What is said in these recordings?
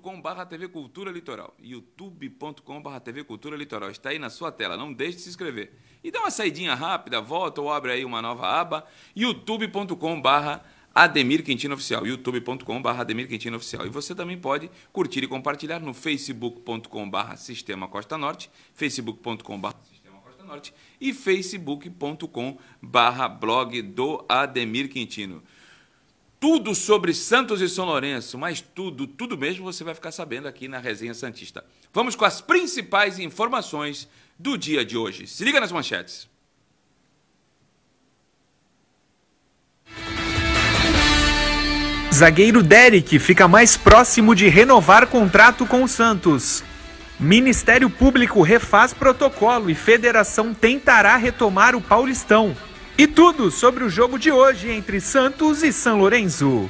youtube.com.br TV Cultura Litoral. youtube.com.br TV Cultura Litoral. Está aí na sua tela, não deixe de se inscrever. E dá uma saidinha rápida, volta ou abre aí uma nova aba, youtube.com.br Ademir Quintino Oficial, youtube.com.br Ademir Quintino Oficial. E você também pode curtir e compartilhar no facebook.com.br Sistema Costa Norte, facebook.com.br Sistema Costa Norte e facebook.com.br blog do Ademir Quintino tudo sobre Santos e São Lourenço, mas tudo, tudo mesmo você vai ficar sabendo aqui na Resenha Santista. Vamos com as principais informações do dia de hoje. Se liga nas manchetes. Zagueiro Derek fica mais próximo de renovar contrato com o Santos. Ministério Público refaz protocolo e federação tentará retomar o Paulistão. E tudo sobre o jogo de hoje entre Santos e São Lourenço.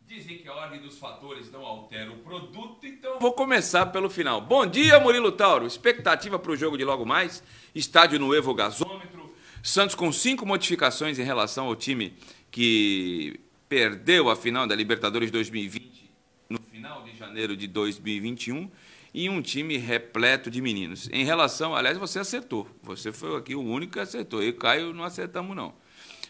Dizem que a ordem dos fatores não altera o produto, então vou começar pelo final. Bom dia, Murilo Tauro. Expectativa para o jogo de logo mais. Estádio no Evo Gasômetro. Santos com cinco modificações em relação ao time que perdeu a final da Libertadores 2020 no final de janeiro de 2021 e um time repleto de meninos. Em relação, aliás, você acertou. Você foi aqui o único que acertou. Eu e Caio não acertamos, não.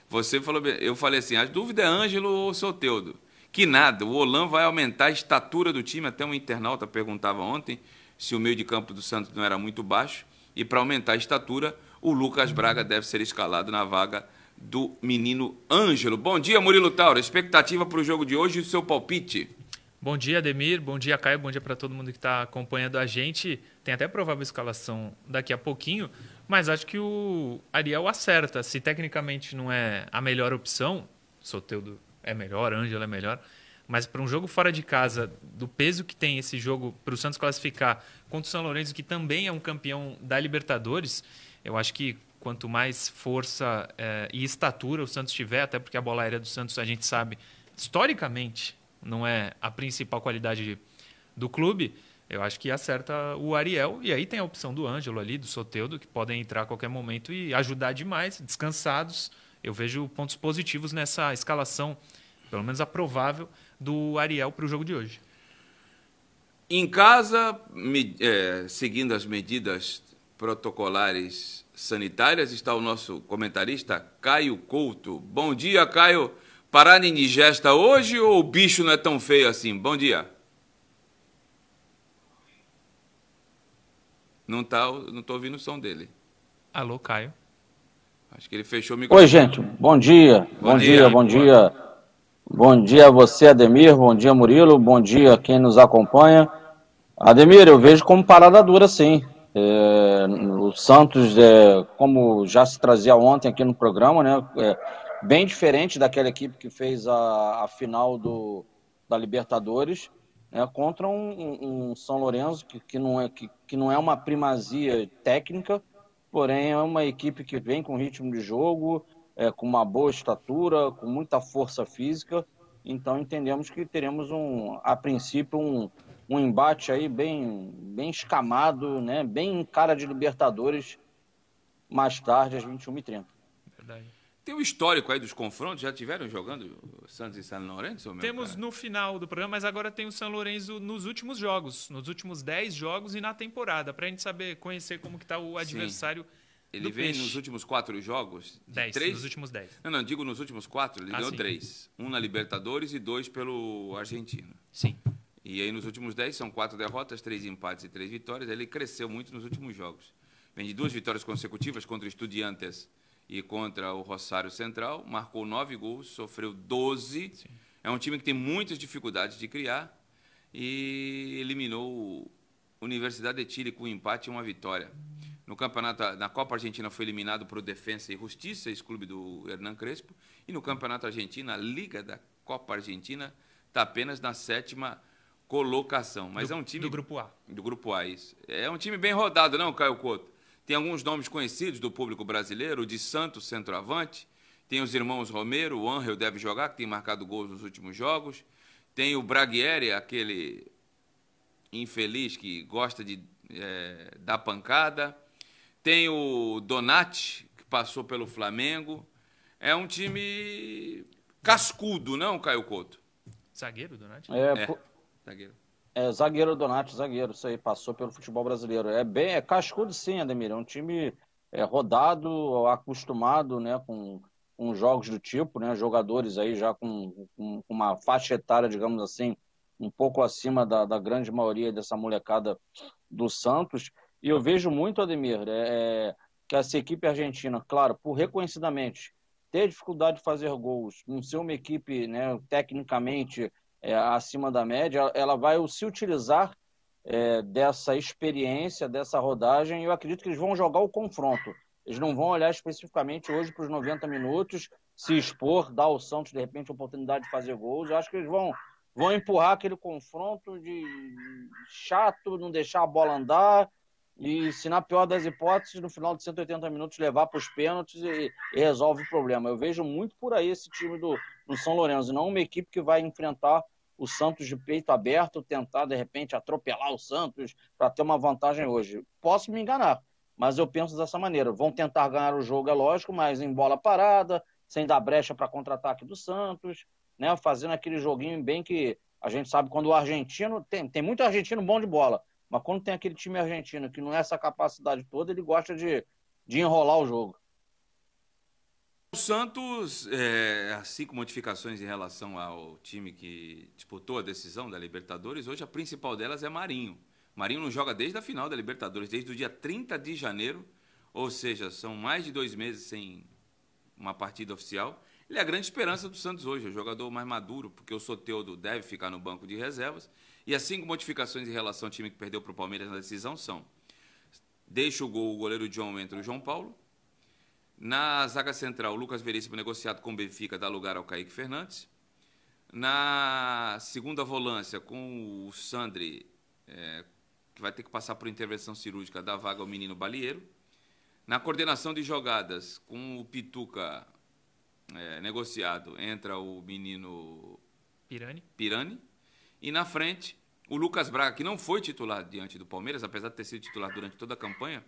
Você falou, eu falei assim, a dúvida é Ângelo ou Soteudo. Que nada, o Olan vai aumentar a estatura do time. Até um internauta perguntava ontem se o meio de campo do Santos não era muito baixo. E para aumentar a estatura, o Lucas Braga deve ser escalado na vaga do menino Ângelo. Bom dia, Murilo Tauro. Expectativa para o jogo de hoje e o seu palpite? Bom dia, Ademir. Bom dia, Caio. Bom dia para todo mundo que está acompanhando a gente. Tem até provável escalação daqui a pouquinho, mas acho que o Ariel acerta. Se tecnicamente não é a melhor opção, Soteudo é melhor, Ângelo é melhor, mas para um jogo fora de casa, do peso que tem esse jogo para o Santos classificar contra o São Lourenço, que também é um campeão da Libertadores, eu acho que quanto mais força é, e estatura o Santos tiver, até porque a bola aérea do Santos a gente sabe historicamente não é a principal qualidade do clube, eu acho que acerta o Ariel. E aí tem a opção do Ângelo ali, do Soteudo, que podem entrar a qualquer momento e ajudar demais, descansados. Eu vejo pontos positivos nessa escalação, pelo menos a provável, do Ariel para o jogo de hoje. Em casa, me, é, seguindo as medidas protocolares sanitárias, está o nosso comentarista Caio Couto. Bom dia, Caio. Parada indigesta hoje ou o bicho não é tão feio assim? Bom dia. Não tá, não tô ouvindo o som dele. Alô, Caio. Acho que ele fechou o microfone. Oi, gente. Bom dia. Bom, bom dia, dia, bom dia. Bom dia a você, Ademir. Bom dia, Murilo. Bom dia a quem nos acompanha. Ademir, eu vejo como parada dura, sim. É, o Santos, é, como já se trazia ontem aqui no programa, né? É, bem diferente daquela equipe que fez a, a final do, da Libertadores, né, contra um, um, São Lourenço que, que, não é, que, que não é uma primazia técnica, porém é uma equipe que vem com ritmo de jogo, é, com uma boa estatura, com muita força física. Então entendemos que teremos um, a princípio, um, um embate aí bem, bem escamado, né, bem cara de Libertadores mais tarde às 21h30. Verdade. Tem um histórico aí dos confrontos, já tiveram jogando Santos e São Lourenço? Temos cara? no final do programa, mas agora tem o São Lourenço nos últimos jogos, nos últimos 10 jogos e na temporada, para a gente saber, conhecer como que está o adversário. Sim. Ele vem peixe. nos últimos quatro jogos? 10, três? nos últimos 10. Não, não, digo nos últimos quatro, ele ah, ganhou sim. três. Um na Libertadores e dois pelo Argentino. Sim. E aí nos últimos 10 são quatro derrotas, três empates e três vitórias. Ele cresceu muito nos últimos jogos. Vem de duas vitórias consecutivas contra Estudiantes e contra o Rosário Central, marcou nove gols, sofreu 12. Sim. É um time que tem muitas dificuldades de criar e eliminou Universidade de Chile com um empate e uma vitória. No campeonato, na Copa Argentina foi eliminado por Defensa e Justiça, esse clube do Hernan Crespo, e no Campeonato Argentino, a Liga da Copa Argentina está apenas na sétima colocação. Mas do, é um time do grupo A. Do grupo A, isso. É um time bem rodado, não, Caio Couto? Tem alguns nomes conhecidos do público brasileiro, o de Santos, centroavante. Tem os irmãos Romero, o Angel deve jogar, que tem marcado gols nos últimos jogos. Tem o Braguieri, aquele infeliz que gosta de é, dar pancada. Tem o Donati, que passou pelo Flamengo. É um time Cascudo, não, Caio Couto? Zagueiro, Donati? É, É, zagueiro. É, zagueiro Donati, zagueiro, isso aí, passou pelo futebol brasileiro. É bem, é cascudo sim, Ademir, é um time é, rodado, acostumado, né, com, com jogos do tipo, né, jogadores aí já com, com uma faixa etária, digamos assim, um pouco acima da, da grande maioria dessa molecada do Santos. E eu vejo muito, Ademir, é, que essa equipe argentina, claro, por reconhecidamente ter dificuldade de fazer gols, não ser uma equipe, né, tecnicamente é, acima da média, ela vai se utilizar é, dessa experiência, dessa rodagem, e eu acredito que eles vão jogar o confronto. Eles não vão olhar especificamente hoje para os 90 minutos, se expor, dar ao Santos, de repente, a oportunidade de fazer gols. Eu acho que eles vão, vão empurrar aquele confronto de chato, não deixar a bola andar, e se na pior das hipóteses, no final de 180 minutos, levar para os pênaltis e, e resolve o problema. Eu vejo muito por aí esse time do, do São Lourenço, não uma equipe que vai enfrentar o Santos de peito aberto, tentar de repente atropelar o Santos para ter uma vantagem hoje. Posso me enganar, mas eu penso dessa maneira. Vão tentar ganhar o jogo, é lógico, mas em bola parada, sem dar brecha para contra-ataque do Santos, né? Fazendo aquele joguinho bem que a gente sabe quando o argentino tem, tem muito argentino bom de bola, mas quando tem aquele time argentino que não é essa capacidade toda, ele gosta de, de enrolar o jogo. O Santos, é, assim com modificações em relação ao time que disputou a decisão da Libertadores, hoje a principal delas é Marinho. Marinho não joga desde a final da Libertadores, desde o dia 30 de janeiro, ou seja, são mais de dois meses sem uma partida oficial. Ele é a grande esperança do Santos hoje, é o jogador mais maduro, porque o Soteudo deve ficar no banco de reservas. E as cinco modificações em relação ao time que perdeu para o Palmeiras na decisão são: deixa o gol, o goleiro John entra o João Paulo. Na zaga central, o Lucas Veríssimo, negociado com o Benfica, dá lugar ao Kaique Fernandes. Na segunda volância, com o Sandri, é, que vai ter que passar por intervenção cirúrgica, dá vaga ao menino Balieiro. Na coordenação de jogadas, com o Pituca é, negociado, entra o menino Pirani? Pirani. E na frente, o Lucas Braga, que não foi titular diante do Palmeiras, apesar de ter sido titular durante toda a campanha,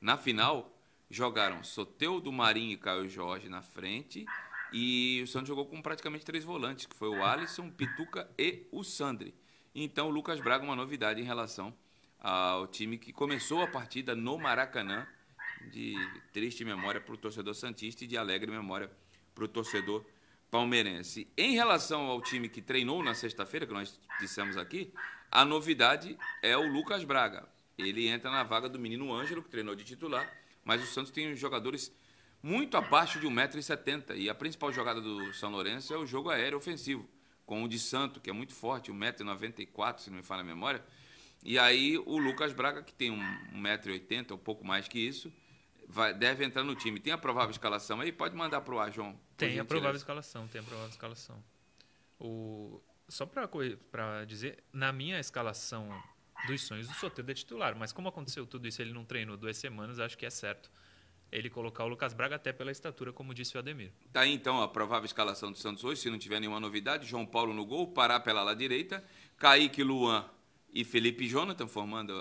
na final jogaram Soteudo, Marinho e Caio Jorge na frente. E o Santos jogou com praticamente três volantes, que foi o Alisson, Pituca e o Sandri. Então o Lucas Braga uma novidade em relação ao time que começou a partida no Maracanã, de triste memória para o torcedor Santista e de alegre memória para o torcedor palmeirense. Em relação ao time que treinou na sexta-feira, que nós dissemos aqui, a novidade é o Lucas Braga. Ele entra na vaga do menino Ângelo, que treinou de titular, mas o Santos tem jogadores muito abaixo de 1,70m. E a principal jogada do São Lourenço é o jogo aéreo ofensivo, com o de Santo, que é muito forte, 1,94m, se não me falha a memória. E aí o Lucas Braga, que tem 1,80m, um pouco mais que isso, vai, deve entrar no time. Tem a provável escalação aí? Pode mandar para o ar, João. Tem a gentileza. provável escalação, tem a provável escalação. O... Só para dizer, na minha escalação dos sonhos, o Soteldo é titular, mas como aconteceu tudo isso, ele não treinou duas semanas, acho que é certo ele colocar o Lucas Braga até pela estatura, como disse o Ademir. Tá aí então a provável escalação do Santos hoje, se não tiver nenhuma novidade. João Paulo no gol, Pará pela ala direita, Kaique, Luan e Felipe Jonathan formando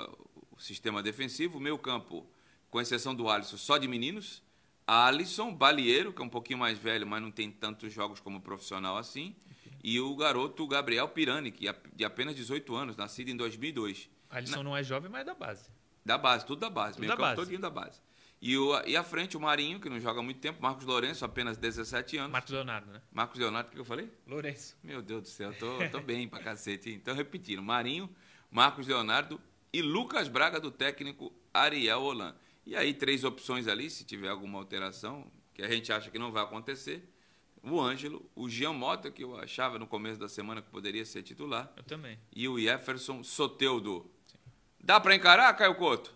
o sistema defensivo. Meio campo, com exceção do Alisson, só de meninos. Alisson, Balieiro, que é um pouquinho mais velho, mas não tem tantos jogos como profissional assim. E o garoto Gabriel Pirani, que é de apenas 18 anos, nascido em 2002. Alisson não é jovem, mas é da base. Da base, tudo da base. Tudo meio da campo base. todinho da base. E, o, e à frente o Marinho, que não joga há muito tempo, Marcos Lourenço, apenas 17 anos. Marcos Leonardo, né? Marcos Leonardo, o que eu falei? Lourenço. Meu Deus do céu, tô, tô bem pra cacete. hein? Então, repetindo, Marinho, Marcos Leonardo e Lucas Braga, do técnico Ariel Holan. E aí, três opções ali, se tiver alguma alteração, que a gente acha que não vai acontecer. O Ângelo, o Jean Mota, que eu achava no começo da semana que poderia ser titular, Eu também. e o Jefferson Soteudo. Dá pra encarar, Caio Couto?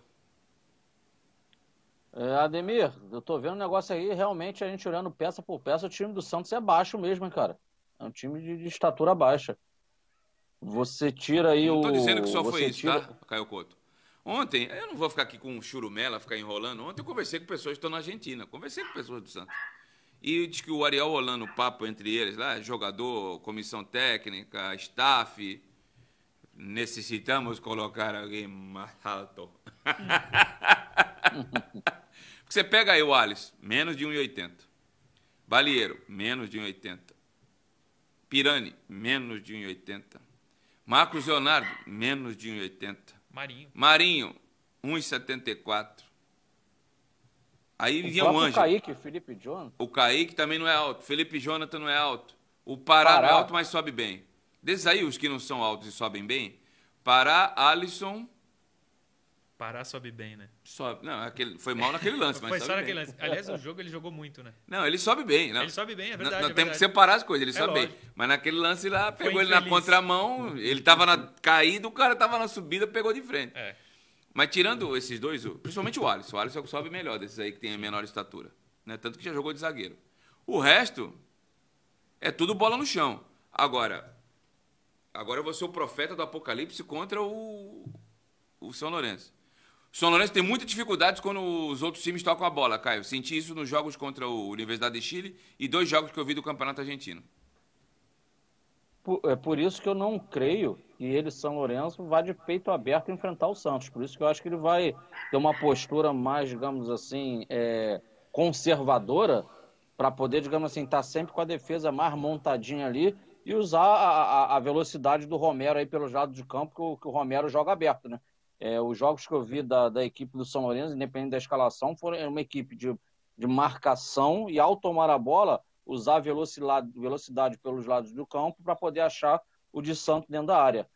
É, Ademir, eu tô vendo um negócio aí, realmente a gente olhando peça por peça, o time do Santos é baixo mesmo, hein, cara. É um time de, de estatura baixa. Você tira aí Não o. tô dizendo que só foi você isso, tira- tá, Caio Couto? Ontem, eu não vou ficar aqui com um churumela, ficar enrolando. Ontem eu conversei com pessoas que estão na Argentina, conversei com pessoas do Santos. E diz que o Ariel rolando o papo entre eles lá, jogador, comissão técnica, staff, necessitamos colocar alguém mais alto. Porque você pega aí o Alisson, menos de 1,80. Balieiro, menos de 1,80. Pirani, menos de 1,80. Marcos Leonardo, menos de 1,80. Marinho. Marinho, 1,74. Aí O vinha o Anjo. Kaique, Felipe John. O Kaique também não é alto. Felipe Jonathan não é alto. O Pará, Pará. não é alto, mas sobe bem. Desses aí, os que não são altos e sobem bem, Pará, Alisson, Pará sobe bem, né? sobe. Não, aquele, foi mal naquele lance, mas Foi sobe só bem. naquele lance. Aliás, o jogo ele jogou muito, né? Não, ele sobe bem. Não. Ele sobe bem, é verdade. Não, é temos que separar as coisas, ele É sobe bem. lógico. Mas naquele lance lá, Foi pegou ele na contramão, ele tava na caída, o cara tava na subida, pegou de frente. É. Mas tirando esses dois, principalmente o Alisson, o Alisson é o que sobe melhor desses aí que tem a menor estatura. Né? Tanto que já jogou de zagueiro. O resto é tudo bola no chão. Agora, agora eu vou ser o profeta do apocalipse contra o, o São Lourenço. O São Lourenço tem muita dificuldade quando os outros times tocam a bola, Caio. Senti isso nos jogos contra o Universidade de Chile e dois jogos que eu vi do Campeonato Argentino. Por- é por isso que eu não creio que ele, São Lourenço, vá de peito aberto enfrentar o Santos. Por isso que eu acho que ele vai ter uma postura mais, digamos assim, é, conservadora para poder, digamos assim, estar sempre com a defesa mais montadinha ali e usar a, a- a velocidade do Romero aí pelos lados de campo, que o, que o Romero joga aberto, né? É, os jogos que eu vi da, da equipe do São Lourenço, independente da escalação, foram é uma equipe de, de marcação e ao tomar a bola, usar velocidade, velocidade pelos lados do campo para poder achar o de Santos dentro da área.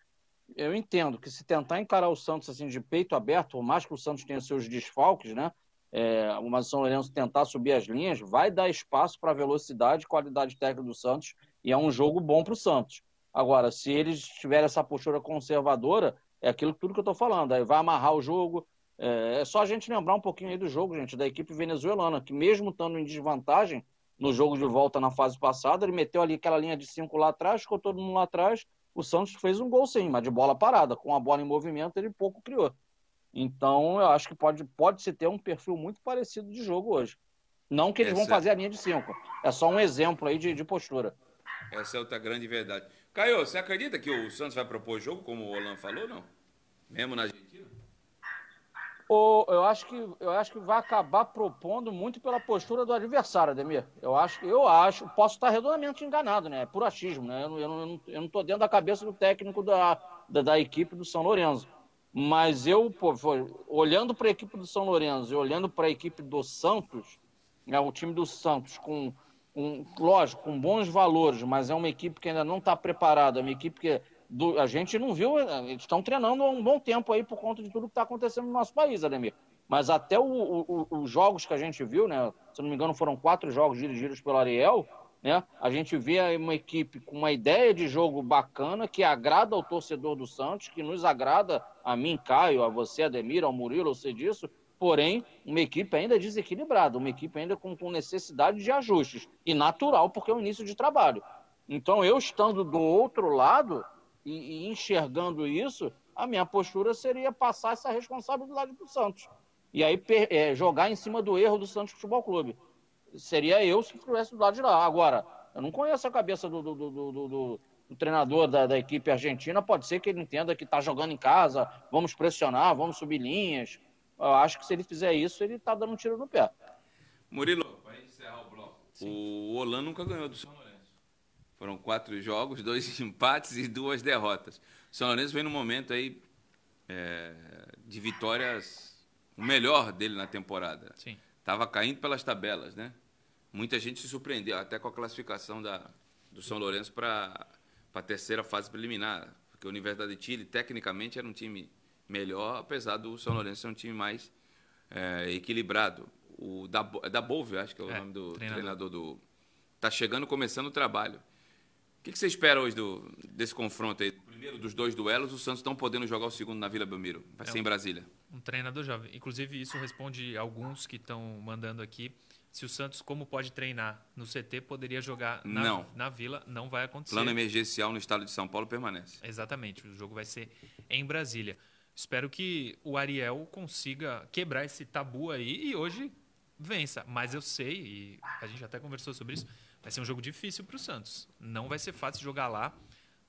Eu entendo que se tentar encarar o Santos assim de peito aberto, por mais que o Santos tenha seus desfalques, né? É, o São Lourenço tentar subir as linhas, vai dar espaço para a velocidade e qualidade técnica do Santos, e é um jogo bom para o Santos. Agora, se eles tiverem essa postura conservadora, é aquilo tudo que eu estou falando, aí vai amarrar o jogo. É, é só a gente lembrar um pouquinho aí do jogo, gente, da equipe venezuelana, que mesmo estando em desvantagem no jogo de volta na fase passada, ele meteu ali aquela linha de cinco lá atrás, ficou todo mundo lá atrás, o Santos fez um gol sim, mas de bola parada, com a bola em movimento ele pouco criou. Então eu acho que pode, pode se ter um perfil muito parecido de jogo hoje. Não que eles vão Essa- fazer a linha de cinco, é só um exemplo aí de, de postura. Essa é outra grande verdade. Caio, você acredita que o Santos vai propor jogo, como o Olan falou, não? Mesmo na Argentina? Eu acho que eu acho que vai acabar propondo muito pela postura do adversário, Ademir. Eu acho, eu acho, posso estar redondamente enganado, né? É por achismo, né? Eu não, eu não, eu não- tô dentro da cabeça do técnico da, da, da equipe do São Lourenço. Mas eu, pô, olhando para a equipe do São Lourenço e olhando para a equipe do Santos, né, o time do Santos com, com, lógico, com bons valores, mas é uma equipe que ainda não está preparada, é uma equipe que do- a gente não viu, eh, eles estão treinando há um bom tempo aí por conta de tudo que está acontecendo no nosso país, Ademir. Mas até o- o- os jogos que a gente viu, né? Se não me engano, foram quatro jogos dirigidos pelo Ariel, né? A gente vê uma equipe com uma ideia de jogo bacana, que agrada ao torcedor do Santos, que nos agrada a mim, Caio, a você, Ademir, ao Murilo, eu sei disso. Porém, uma equipe ainda desequilibrada, uma equipe ainda com, com necessidade de ajustes. E natural, porque é o início de trabalho. Então, eu estando do outro lado e, e enxergando isso, a minha postura seria passar essa responsabilidade para o Santos. E aí per- é, jogar em cima do erro do Santos Futebol Clube. Seria eu se estivesse do lado de lá. Agora, eu não conheço a cabeça do, do, do, do- do- do treinador da, da equipe argentina. Pode ser que ele entenda que está jogando em casa, vamos pressionar, vamos subir linhas. Eu acho que se ele fizer isso, ele está dando um tiro no pé. Murilo, para encerrar o bloco. O Olan nunca ganhou do São Lourenço. Foram quatro jogos, dois empates e duas derrotas. O São Lourenço vem num momento aí é, de vitórias, o melhor dele na temporada. Sim. Tava caindo pelas tabelas, né? Muita gente se surpreendeu até com a classificação da, do São Lourenço para a terceira fase preliminar. Porque a Universidade de Chile, tecnicamente, era um time melhor, apesar do São Lourenço ser um time mais é, equilibrado. O da, é da Bolve, acho que é o É, nome do treinador. treinador do. Tá chegando, começando o trabalho. O que, que você espera hoje do, desse confronto aí? Primeiro dos dois duelos, o Santos estão podendo jogar o segundo na Vila Belmiro. Vai É ser em um- Brasília. Um treinador jovem. Inclusive, isso responde alguns que estão mandando aqui. Se o Santos, como pode treinar no CT, poderia jogar na, Não. na Vila, não vai acontecer. Plano emergencial no estado de São Paulo permanece. Exatamente, o jogo vai ser em Brasília. Espero que o Ariel consiga quebrar esse tabu aí e hoje vença. Mas eu sei, e a gente até conversou sobre isso, vai ser um jogo difícil para o Santos. Não vai ser fácil jogar lá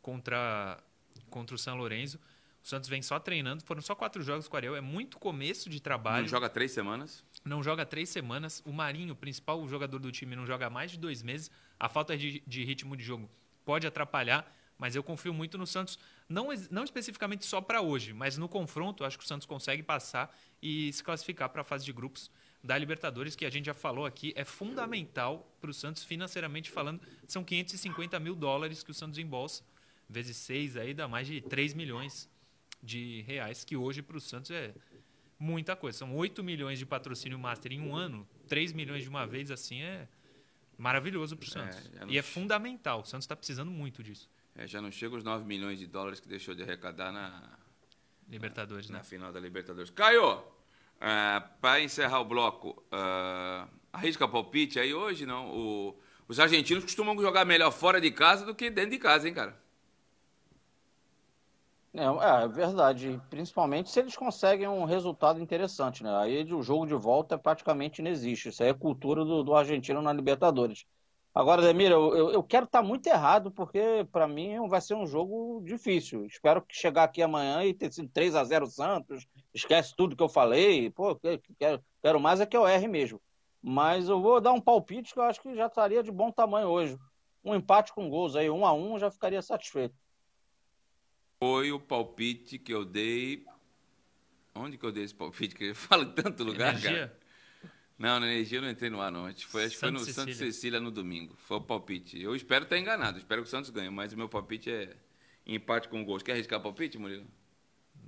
contra, contra o São Lourenço. O Santos vem só treinando, foram só quatro jogos com o Ariel, é muito começo de trabalho. Não joga três semanas. Não joga três semanas. O Marinho, o principal jogador do time, não joga mais de dois meses. A falta de, de ritmo de jogo pode atrapalhar, mas eu confio muito no Santos, não, não especificamente só para hoje, mas no confronto, acho que o Santos consegue passar e se classificar para a fase de grupos da Libertadores, que a gente já falou aqui, é fundamental para o Santos financeiramente falando. São 550 mil dólares que o Santos embolsa, vezes 6 aí dá mais de 3 milhões de reais, que hoje para o Santos é muita coisa. São 8 milhões de patrocínio master em um ano, 3 milhões de uma vez, assim é maravilhoso para o Santos. É, e é fundamental. O Santos está precisando muito disso. É, já não chega os 9 milhões de dólares que deixou de arrecadar na Libertadores, na, né? Na final da Libertadores. Caio, uh, para encerrar o bloco, uh, arrisca palpite aí hoje, não? O, os argentinos costumam jogar melhor fora de casa do que dentro de casa, hein, cara? É, é, verdade, principalmente se eles conseguem um resultado interessante, né? Aí o jogo de volta praticamente não existe. Isso aí é cultura do, do argentino na Libertadores. Agora, Demir, eu, eu, eu quero estar muito errado, porque para mim vai ser um jogo difícil. Espero que chegar aqui amanhã e ter sido 3 a 0 Santos, esquece tudo que eu falei. Pô, quero, quero mais é que eu erre mesmo. Mas eu vou dar um palpite que eu acho que já estaria de bom tamanho hoje. Um empate com gols aí, um a um, já ficaria satisfeito foi o palpite que eu dei. Onde que eu dei esse palpite? Que eu falo em tanto lugar, energia? cara. Não, na energia eu não entrei no ar, não. Acho que foi, acho foi no Cecília. Santa Cecília no domingo. Foi o palpite. Eu espero estar enganado, espero que o Santos ganhe, mas o meu palpite é empate com gols. Quer arriscar palpite, Murilo?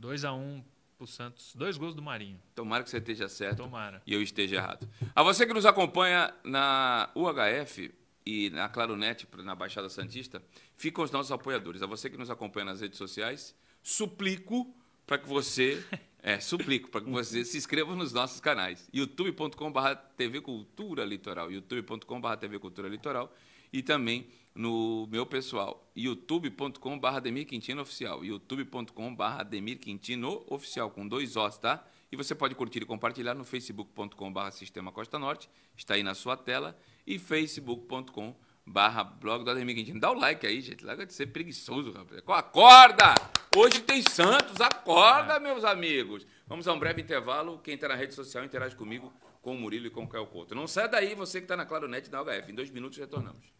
2x1 um pro Santos. Dois gols do Marinho. Tomara que você esteja certo. Tomara. E eu esteja errado. A você que nos acompanha na UHF, e na Claronet, na Baixada Santista, ficam os nossos apoiadores. A você que nos acompanha nas redes sociais, suplico para que você, é, suplico para que você se inscreva nos nossos canais. youtube.com.br TV Cultura Litoral, youtube.com.br TV Cultura Litoral e também no meu pessoal, youtube.com.br Demir Quintino Oficial, youtube.com.br Demir Quintino Oficial, com dois Os, tá? E você pode curtir e compartilhar no facebook.com.br Sistema Costa Norte, está aí na sua tela, e facebook.com barra blog do Ademir Quintino. Dá o like aí, gente. Larga de ser preguiçoso, rapaz. Acorda! Hoje tem Santos, acorda, é. meus amigos. Vamos a um breve intervalo. Quem está na rede social interage comigo, com o Murilo e com o Caio Couto. Não sai daí, você que está na Claronet da HF. Em dois minutos retornamos.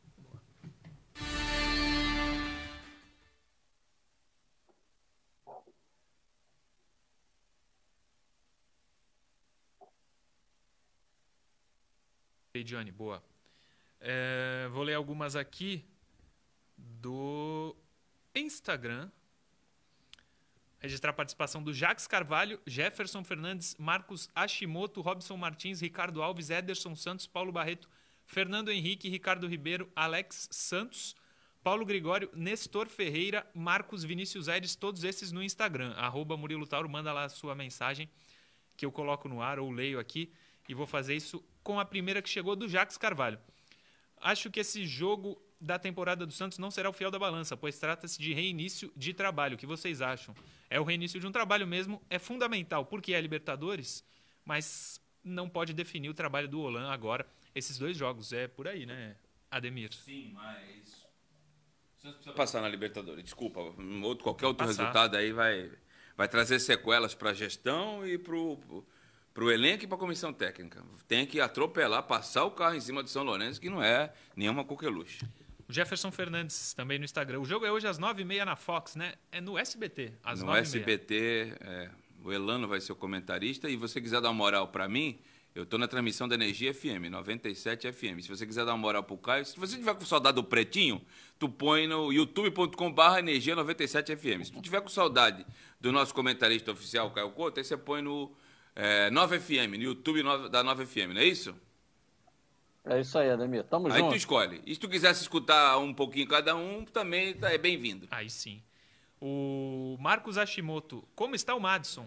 Johnny, boa. É, vou ler algumas aqui do Instagram. Registrar a participação do Jax Carvalho, Jefferson Fernandes, Marcos Ashimoto, Robson Martins, Ricardo Alves, Ederson Santos, Paulo Barreto, Fernando Henrique, Ricardo Ribeiro, Alex Santos, Paulo Gregório, Nestor Ferreira, Marcos Vinícius Aires, todos esses no Instagram. Arroba Murilo Tauro, manda lá a sua mensagem que eu coloco no ar ou leio aqui. E vou fazer isso com a primeira que chegou do Jax Carvalho. Acho que esse jogo da temporada do Santos não será o fiel da balança, pois trata-se de reinício de trabalho. O que vocês acham? É o reinício de um trabalho mesmo, é fundamental, porque é Libertadores, mas não pode definir o trabalho do Olan agora. Esses dois jogos, é por aí, né, Ademir? Sim, mas. Precisa passar na Libertadores, desculpa. Outro, qualquer outro passar. resultado aí vai, vai trazer sequelas para a gestão e para o para o elenco e para a comissão técnica. Tem que atropelar, passar o carro em cima do São Lourenço, que não é nenhuma coqueluche. O Jefferson Fernandes também no Instagram. O jogo é hoje às 9h30 na Fox, né? É no SBT, às No SBT, é, o Elano vai ser o comentarista. E você quiser dar uma moral para mim, eu estou na transmissão da Energia FM, 97 FM. Se você quiser dar uma moral pro Caio, se você tiver com saudade do Pretinho, tu põe no youtube.com.br Energia 97 FM. Se tu tiver com saudade do nosso comentarista oficial, Caio Couto, aí você põe no é, 9FM, no YouTube da 9FM, não é isso? É isso aí, Ademir. Tamo aí junto. Aí tu escolhe. E se tu quisesse escutar um pouquinho cada um, também tá, é bem-vindo. Aí sim. O Marcos Hashimoto, como está o Madison?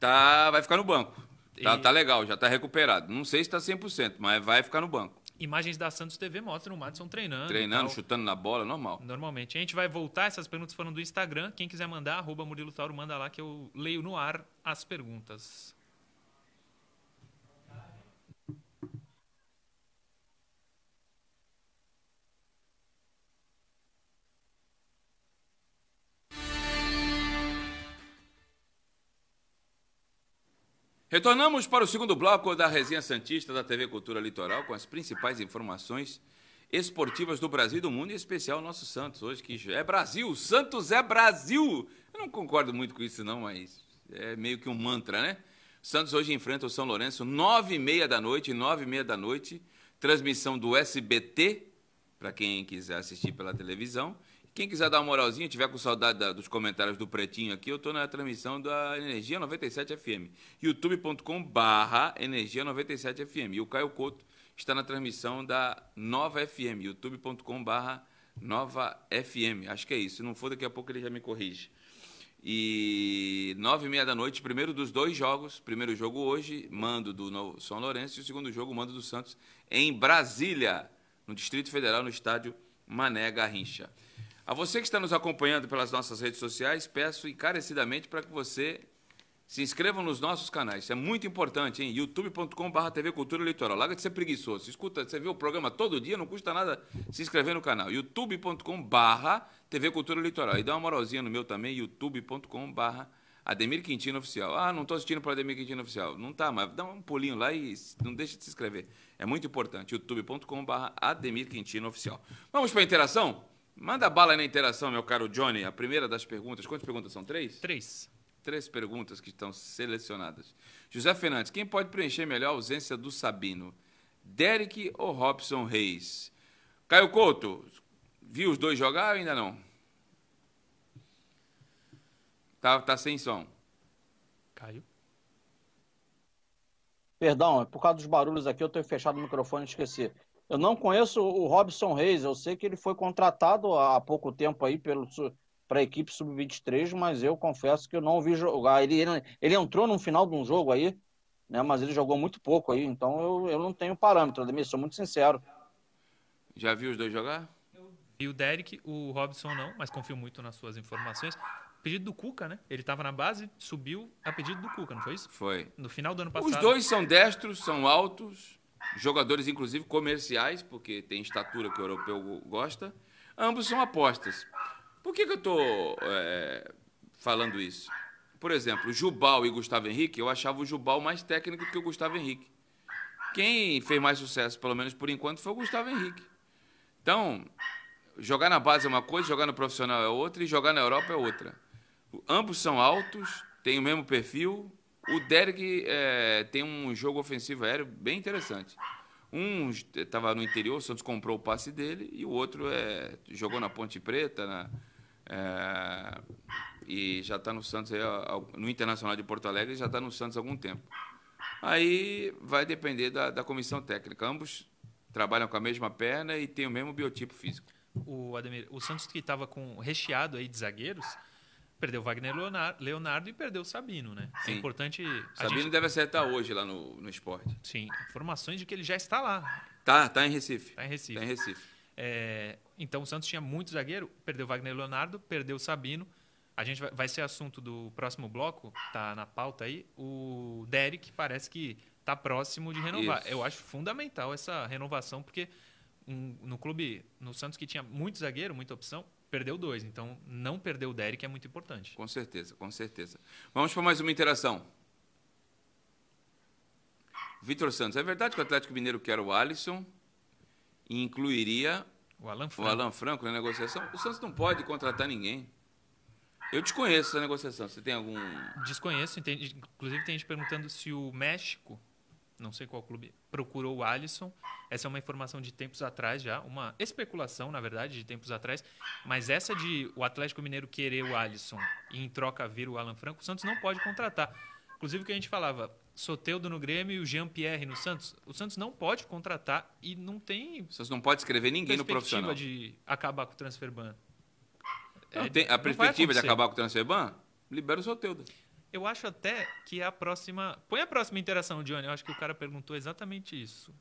Tá, vai ficar no banco. Tá, tá legal, já tá recuperado. Não sei se tá 100%, mas vai ficar no banco. Imagens da Santos TV mostram o Madison treinando. Treinando, chutando na bola, normal. Normalmente. A gente vai voltar, essas perguntas foram do Instagram. Quem quiser mandar, arroba Murilo Tauro, manda lá que eu leio no ar as perguntas. Retornamos para o segundo bloco da Resenha Santista da TV Cultura Litoral com as principais informações esportivas do Brasil e do mundo, em especial o nosso Santos hoje, que é Brasil, Santos é Brasil. Eu não concordo muito com isso não, mas é meio que um mantra, né? Santos hoje enfrenta o São Lourenço, nove e meia da noite, nove e meia da noite, transmissão do SBT, para quem quiser assistir pela televisão. Quem quiser dar uma moralzinha, tiver com saudade da, dos comentários do Pretinho aqui, eu estou na transmissão da Energia 97 FM. youtube.com barra Energia 97 FM. E o Caio Couto está na transmissão da Nova FM, youtube.com barra Nova FM. Acho que é isso. Se não for, daqui a pouco ele já me corrige. E nove e meia da noite, primeiro dos dois jogos. Primeiro jogo hoje, mando do São Lourenço. E o segundo jogo, mando do Santos, em Brasília, no Distrito Federal, no estádio Mané Garrincha. A você que está nos acompanhando pelas nossas redes sociais, peço encarecidamente para que você se inscreva nos nossos canais. Isso é muito importante, hein? youtube.com.br TV Cultura Litoral. Larga de ser preguiçoso. Escuta, você vê o programa todo dia, não custa nada se inscrever no canal. youtube.com.br TV Cultura Litoral. E dá uma moralzinha no meu também, youtube.com.br Ademir Quintino Oficial. Ah, não estou assistindo para Ademir Quintino Oficial. Não tá, mas dá um pulinho lá e não deixe de se inscrever. É muito importante. youtube.com.br Ademir Quintino Oficial. Vamos para a interação? Manda bala aí na interação, meu caro Johnny. A primeira das perguntas. Quantas perguntas são? Três? Três. Três perguntas que estão selecionadas. José Fernandes, quem pode preencher melhor a ausência do Sabino? Derek ou Robson Reis? Caio Couto, viu os dois jogar ou ainda não? Tá, tá sem som. Caio? Perdão, é por causa dos barulhos aqui, eu tenho fechado o microfone e esqueci. Eu não conheço o Robson Reis, eu sei que ele foi contratado há pouco tempo aí para a equipe sub-23, mas eu confesso que eu não vi jogar. Ele, ele, ele, entrou no final de um jogo aí, né, mas ele jogou muito pouco aí, então eu, eu não tenho parâmetro, Ademir, sou muito sincero. Já viu os dois jogar? E o Derek, o Robson não, mas confio muito nas suas informações. Pedido do Cuca, né? Ele estava na base, subiu a pedido do Cuca, não foi isso? Foi. No final do ano passado. Os dois são destros, são altos, jogadores inclusive comerciais, porque tem estatura que o europeu gosta. Ambos são apostas. Por que, que eu estou é, falando isso? Por exemplo, Jubal e Gustavo Henrique, eu achava o Jubal mais técnico do que o Gustavo Henrique. Quem fez mais sucesso, pelo menos por enquanto, foi o Gustavo Henrique. Então, jogar na base é uma coisa, jogar no profissional é outra e jogar na Europa é outra. Ambos são altos, têm o mesmo perfil, o Derek é, tem um jogo ofensivo aéreo bem interessante. Um estava no interior, o Santos comprou o passe dele, e o outro é, jogou na Ponte Preta na, é, e já está no Santos, aí, no Internacional de Porto Alegre, já está no Santos há algum tempo. Aí vai depender da, da comissão técnica. Ambos trabalham com a mesma perna e têm o mesmo biotipo físico. O Ademir, o Santos que estava com recheado aí de zagueiros, Perdeu o Wagner Leonardo e perdeu o Sabino, né? É Sim. É importante. Sabino gente... deve acertar hoje lá no, no esporte. Sim, informações de que ele já está lá. Tá, tá em Recife. Tá em Recife. Tá em Recife. É, então o Santos tinha muito zagueiro, perdeu o Wagner Leonardo, perdeu o Sabino. A gente vai, vai ser assunto do próximo bloco, tá na pauta aí. O Derek parece que está próximo de renovar. Isso. Eu acho fundamental essa renovação, porque um, no clube, no Santos que tinha muito zagueiro, muita opção, perdeu dois. Então, não perder o Derek é muito importante. Com certeza, com certeza. Vamos para mais uma interação. Vitor Santos, é verdade que o Atlético Mineiro quer o Alisson e incluiria o Alan Franco, o Alan Franco na negociação? O Santos não pode contratar ninguém. Eu desconheço essa negociação. Você tem algum. Desconheço. Inclusive, tem gente perguntando se o México não sei qual clube, procurou o Alisson. Essa é uma informação de tempos atrás já, uma especulação, na verdade, de tempos atrás. Mas essa de o Atlético Mineiro querer o Alisson e em troca vir o Alan Franco, o Santos não pode contratar. Inclusive o que a gente falava, Soteudo no Grêmio e o Jean-Pierre no Santos. O Santos não pode contratar e não tem. O Santos não pode escrever ninguém no profissional. de acabar com o transfer ban. É, tem, a perspectiva de acabar com o transfer ban? Libera o Soteudo. Eu acho até que a próxima. Põe a próxima interação, Johnny. Eu acho que o cara perguntou exatamente isso.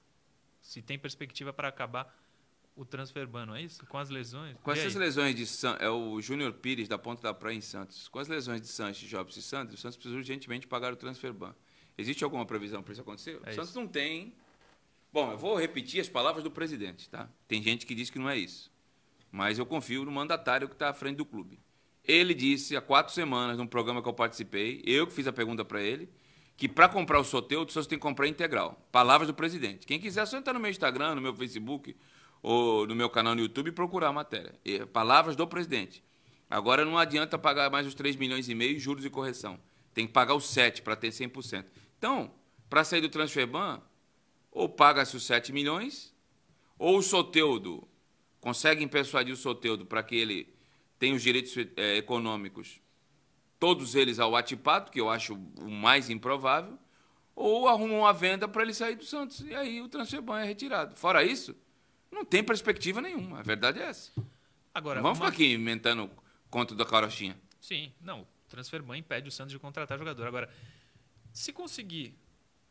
Se tem perspectiva para acabar o transfer ban, não é isso? Com as lesões. Com essas lesões de San... É o Júnior Pires, da Ponta da Praia em Santos. Com as lesões de Santos, Jobs e Santos, o Santos precisa urgentemente pagar o transfer ban. Existe alguma previsão para isso acontecer? É o Santos isso. não tem. Bom, eu vou repetir as palavras do presidente, tá? Tem gente que diz que não é isso. Mas eu confio no mandatário que está à frente do clube. Ele disse há quatro semanas, num programa que eu participei, eu que fiz a pergunta para ele, que para comprar o sorteio, o senhor tem que comprar integral. Palavras do presidente. Quem quiser, só entrar no meu Instagram, no meu Facebook, ou no meu canal no YouTube e procurar a matéria. Palavras do presidente. Agora não adianta pagar mais os 3 milhões e meio juros e correção. Tem que pagar os 7 para ter 100%. Então, para sair do Transferban, ou paga-se os 7 milhões, ou o Soteudo, conseguem persuadir o Soteudo para que ele tenha os direitos é, econômicos, todos eles ao Atipato, que eu acho o mais improvável, ou arrumam uma venda para ele sair do Santos. E aí o Transferban é retirado. Fora isso, não tem perspectiva nenhuma. A verdade é essa. Agora, não vamos uma... ficar aqui inventando conto da carochinha. Sim, não. O Transferban impede o Santos de contratar jogador. Agora, se conseguir,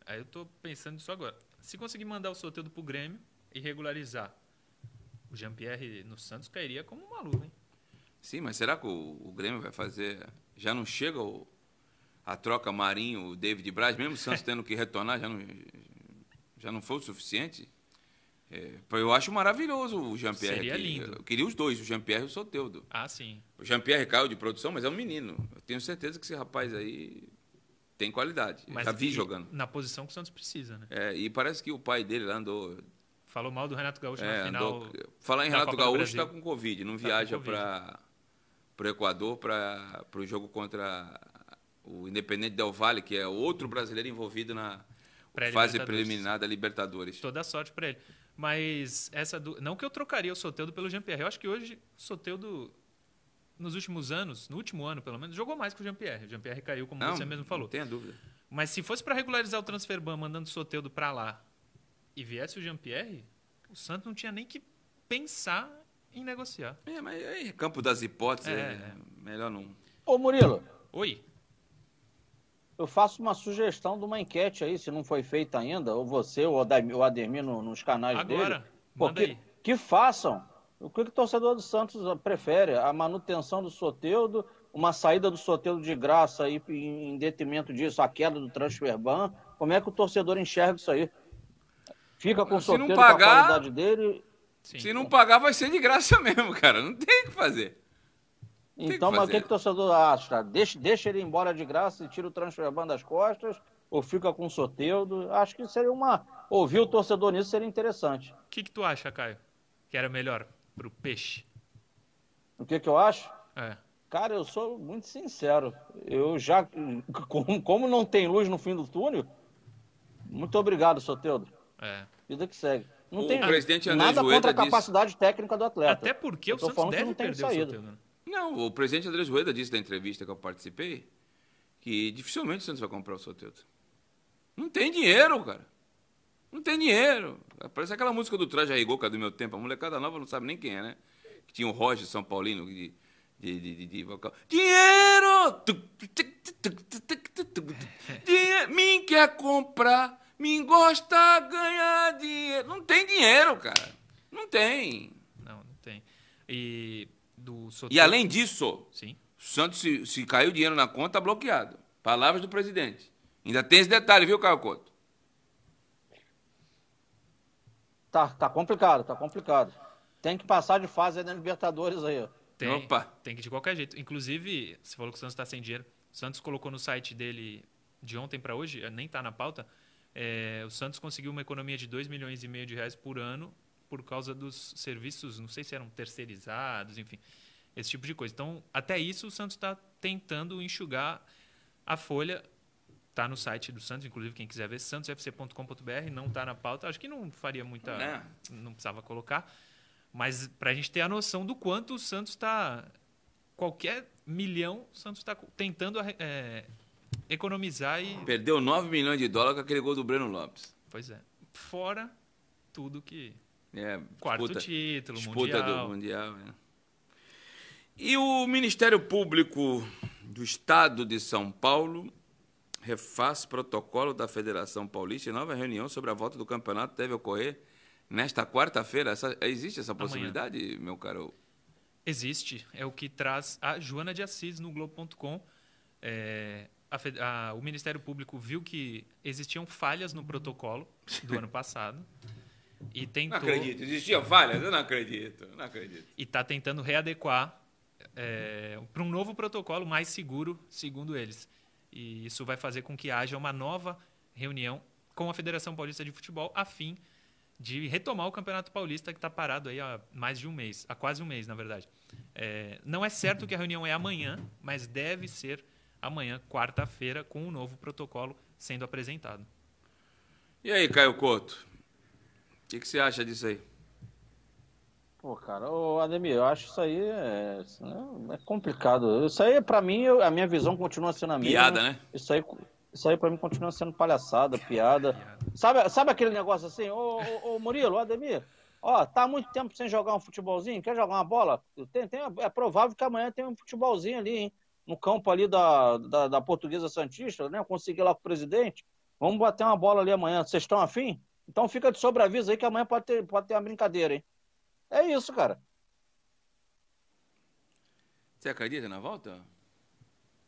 aí eu estou pensando nisso agora, se conseguir mandar o sorteio para o Grêmio e regularizar, o Jean-Pierre no Santos cairia como uma luva, hein? Sim, mas será que o, o Grêmio vai fazer... Já não chega o, a troca Marinho, David Braz, mesmo o Santos tendo que retornar, já não, já não foi o suficiente? É, eu acho maravilhoso o Jean-Pierre. Seria aqui. lindo. Eu queria os dois, o Jean-Pierre e o Soteudo. Ah, sim. O Jean-Pierre caiu de produção, mas é um menino. Eu tenho certeza que esse rapaz aí tem qualidade. Mas Já vi jogando. Na posição que o Santos precisa, né? É, e parece que o pai dele lá andou. Falou mal do Renato Gaúcho é, na final. Andou... Falar em Renato Gaúcho está com Covid, não tá viaja para o Equador para o jogo contra o Independente Del Valle, que é outro brasileiro envolvido na fase preliminar da Libertadores. Toda sorte para ele. Mas essa do... não que eu trocaria o Soteudo pelo Jean-Pierre. Eu acho que hoje o Soteudo nos últimos anos, no último ano pelo menos, jogou mais que o Jean-Pierre. O Jean-Pierre caiu, como não, você mesmo falou. Não tenha dúvida. Mas se fosse para regularizar o transfer ban mandando o Soteudo para lá e viesse o Jean-Pierre, o Santos não tinha nem que pensar em negociar. É, mas aí, campo das hipóteses, é, é melhor não. Ô Murilo. Oi eu faço uma sugestão de uma enquete aí, se não foi feita ainda, ou você ou o Ademir nos canais Agora, dele. Porque, aí. Que façam. O que, que o torcedor do Santos prefere? A manutenção do Soteudo, uma saída do Soteudo de graça aí, em detrimento disso, a queda do transfer ban. Como é que o torcedor enxerga isso aí? Fica com o Soteudo com a qualidade dele. Sim, se não pagar, vai ser de graça mesmo, cara. Não tem o que fazer. Então, mas o que, que o torcedor acha? Deixa, deixa ele embora de graça e tira o transfer ban das costas? Ou fica com o Soteudo? Acho que seria uma. Ouvir o torcedor nisso seria interessante. O que, que tu acha, Caio? Que era melhor pro peixe? O que, que eu acho? É. Cara, eu sou muito sincero. Eu já. Como, como não tem luz no fim do túnel, muito obrigado, Soteudo. É. Vida que segue. Não o tem presidente nada contra a disse... capacidade técnica do atleta. Até porque o Santos deve perder o Soteudo. Né? Não, o presidente Andrés Rueda disse na entrevista que eu participei que dificilmente o Santos vai comprar o Soteldo. Não tem dinheiro, cara. Não tem dinheiro. Parece aquela música do Traje é do meu tempo. A molecada nova não sabe nem quem é, né? Que tinha o Roger São Paulino de, de, de, de, de vocal. Dinheiro! dinheiro! Mim quer comprar, mim gosta ganhar dinheiro. Não tem dinheiro, cara. Não tem. Não, não tem. E do E além disso, Sim. Santos, se, se caiu dinheiro na conta, tá bloqueado. Palavras do presidente. Ainda tem esse detalhe, viu, Caio Couto? Tá, tá complicado, tá complicado. Tem que passar de fase na Libertadores aí. Tem, Opa. tem que de qualquer jeito. Inclusive, você falou que o Santos está sem dinheiro. O Santos colocou no site dele de ontem para hoje, nem está na pauta. É, o Santos conseguiu uma economia de 2 milhões e meio de reais por ano por causa dos serviços, não sei se eram terceirizados, enfim, esse tipo de coisa. Então, até isso o Santos está tentando enxugar a folha. Está no site do Santos, inclusive quem quiser ver, santosfc.com.br, não está na pauta. Acho que não faria muita. É. Não precisava colocar. Mas para a gente ter a noção do quanto o Santos está. Qualquer milhão, o Santos está tentando é, economizar e. Perdeu 9 milhões de dólares com aquele gol do Breno Lopes. Pois é. Fora tudo que é, Quarto disputa, título, disputa mundial. do Mundial. É. E o Ministério Público do Estado de São Paulo refaz protocolo da Federação Paulista e nova reunião sobre a volta do campeonato deve ocorrer nesta quarta-feira. existe essa possibilidade, Amanhã. meu caro? Existe. É o que traz a Joana de Assis no Globo.com. É, a, a, o Ministério Público viu que existiam falhas no protocolo do ano passado e tentou... Não acredito, existia falhas? Eu não acredito, não acredito. E está tentando readequar é, para um novo protocolo mais seguro, segundo eles. E isso vai fazer com que haja uma nova reunião com a Federação Paulista de Futebol, a fim de retomar o Campeonato Paulista que está parado aí há mais de um mês, há quase um mês, na verdade. É, não é certo que a reunião é amanhã, mas deve ser amanhã, quarta-feira, com o um novo protocolo sendo apresentado. E aí, Caio Couto? O que, que você acha disso aí? Pô, cara, ô Ademir, eu acho isso aí é, é complicado. Isso aí, pra mim, eu, a minha visão continua sendo a mesma. Piada, né? Isso aí, isso aí pra mim continua sendo palhaçada, piada. Sabe, sabe aquele negócio assim, ô, ô, ô Murilo, ô Ademir, ó, tá há muito tempo sem jogar um futebolzinho, quer jogar uma bola? Tem, tem, é provável que amanhã tenha um futebolzinho ali, hein? No campo ali da, da, da Portuguesa Santista, né? Eu consegui lá com o presidente. Vamos bater uma bola ali amanhã. Vocês estão afim? Então fica de sobreaviso aí que amanhã pode ter, pode ter uma brincadeira, hein? É isso, cara. Você acredita na volta?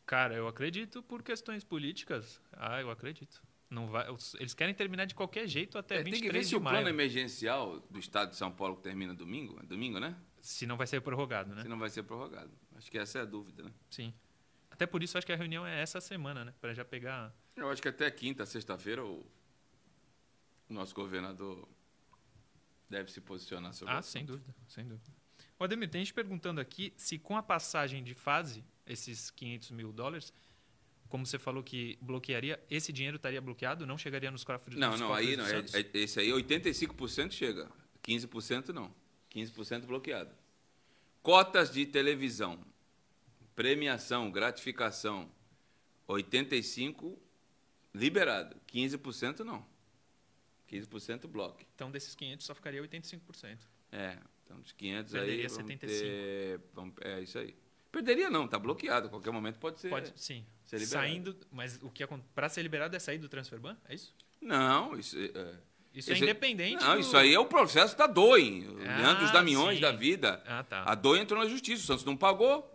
Cara, eu acredito por questões políticas. Ah, eu acredito. Não vai, eles querem terminar de qualquer jeito até é, 23 tem que ver se o plano emergencial do Estado de São Paulo termina domingo, é domingo, né? Se não vai ser prorrogado, né? Se não vai ser prorrogado. Acho que essa é a dúvida, né? Sim. Até por isso acho que a reunião é essa semana, né? Para já pegar. Eu acho que até quinta, sexta-feira o nosso governador deve se posicionar sobre Ah, sem dúvida, sem dúvida. O Ademir, tem gente perguntando aqui se com a passagem de fase, esses 500 mil dólares, como você falou que bloquearia, esse dinheiro estaria bloqueado? Não chegaria nos cofres Não, não, aí não. É, é, esse aí 85% chega, 15% não. 15% bloqueado. Cotas de televisão, premiação, gratificação, 85% liberado, 15% não. 15% bloco. Então, desses 500 só ficaria 85%. É, então dos 500 Perderia aí... Perderia 75%. Ter, vamos, é isso aí. Perderia não, tá bloqueado. A qualquer momento pode ser. Pode, sim. Ser liberado. Saindo, mas o que para ser liberado é sair do transfer ban? É isso? Não, isso é, isso é independente. Não, do... isso aí é o processo da DOI, ah, Leandro Damiões sim. da vida. Ah, tá. A DOI entrou na justiça, o Santos não pagou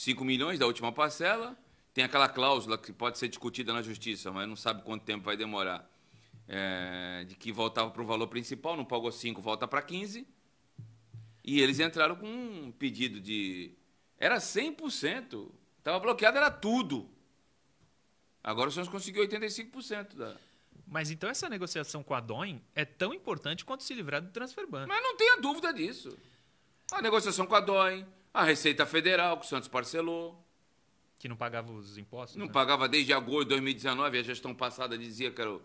5 milhões da última parcela. Tem aquela cláusula que pode ser discutida na justiça, mas não sabe quanto tempo vai demorar é, de que voltava para o valor principal, não pagou 5, volta para 15. E eles entraram com um pedido de. Era 100%. Estava bloqueado, era tudo. Agora o Santos conseguiu 85% da. Mas então essa negociação com a DOIN é tão importante quanto se livrar do transfer ban. Mas não tenha dúvida disso. A negociação com a DOIN, a Receita Federal, que o Santos parcelou. Que não pagava os impostos? Não né? pagava desde agosto de 2019, a gestão passada dizia que era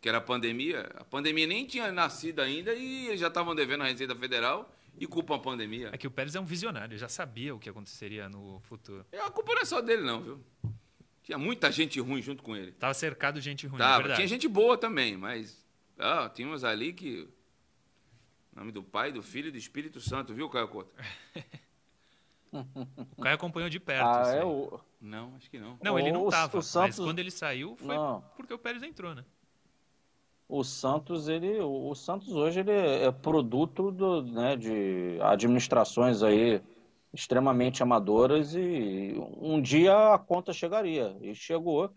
que era a pandemia. A pandemia nem tinha nascido ainda e eles já estavam devendo a Receita Federal e culpam a pandemia. É que o Pérez é um visionário, já sabia o que aconteceria no futuro. É, a culpa não é só dele, não, viu? Tinha muita gente ruim junto com ele. Tava cercado de gente ruim, Tava, é tinha gente boa também, mas ah, tinha uns ali que. Em nome do Pai, do Filho e do Espírito Santo, viu, Caio Couto? o Caio acompanhou de perto. Ah, é o... Não, acho que não. Não, ele não estava. Santos... Mas quando ele saiu, foi não. porque o Pérez entrou, né? o Santos ele o Santos hoje ele é produto do, né, de administrações aí extremamente amadoras e um dia a conta chegaria e chegou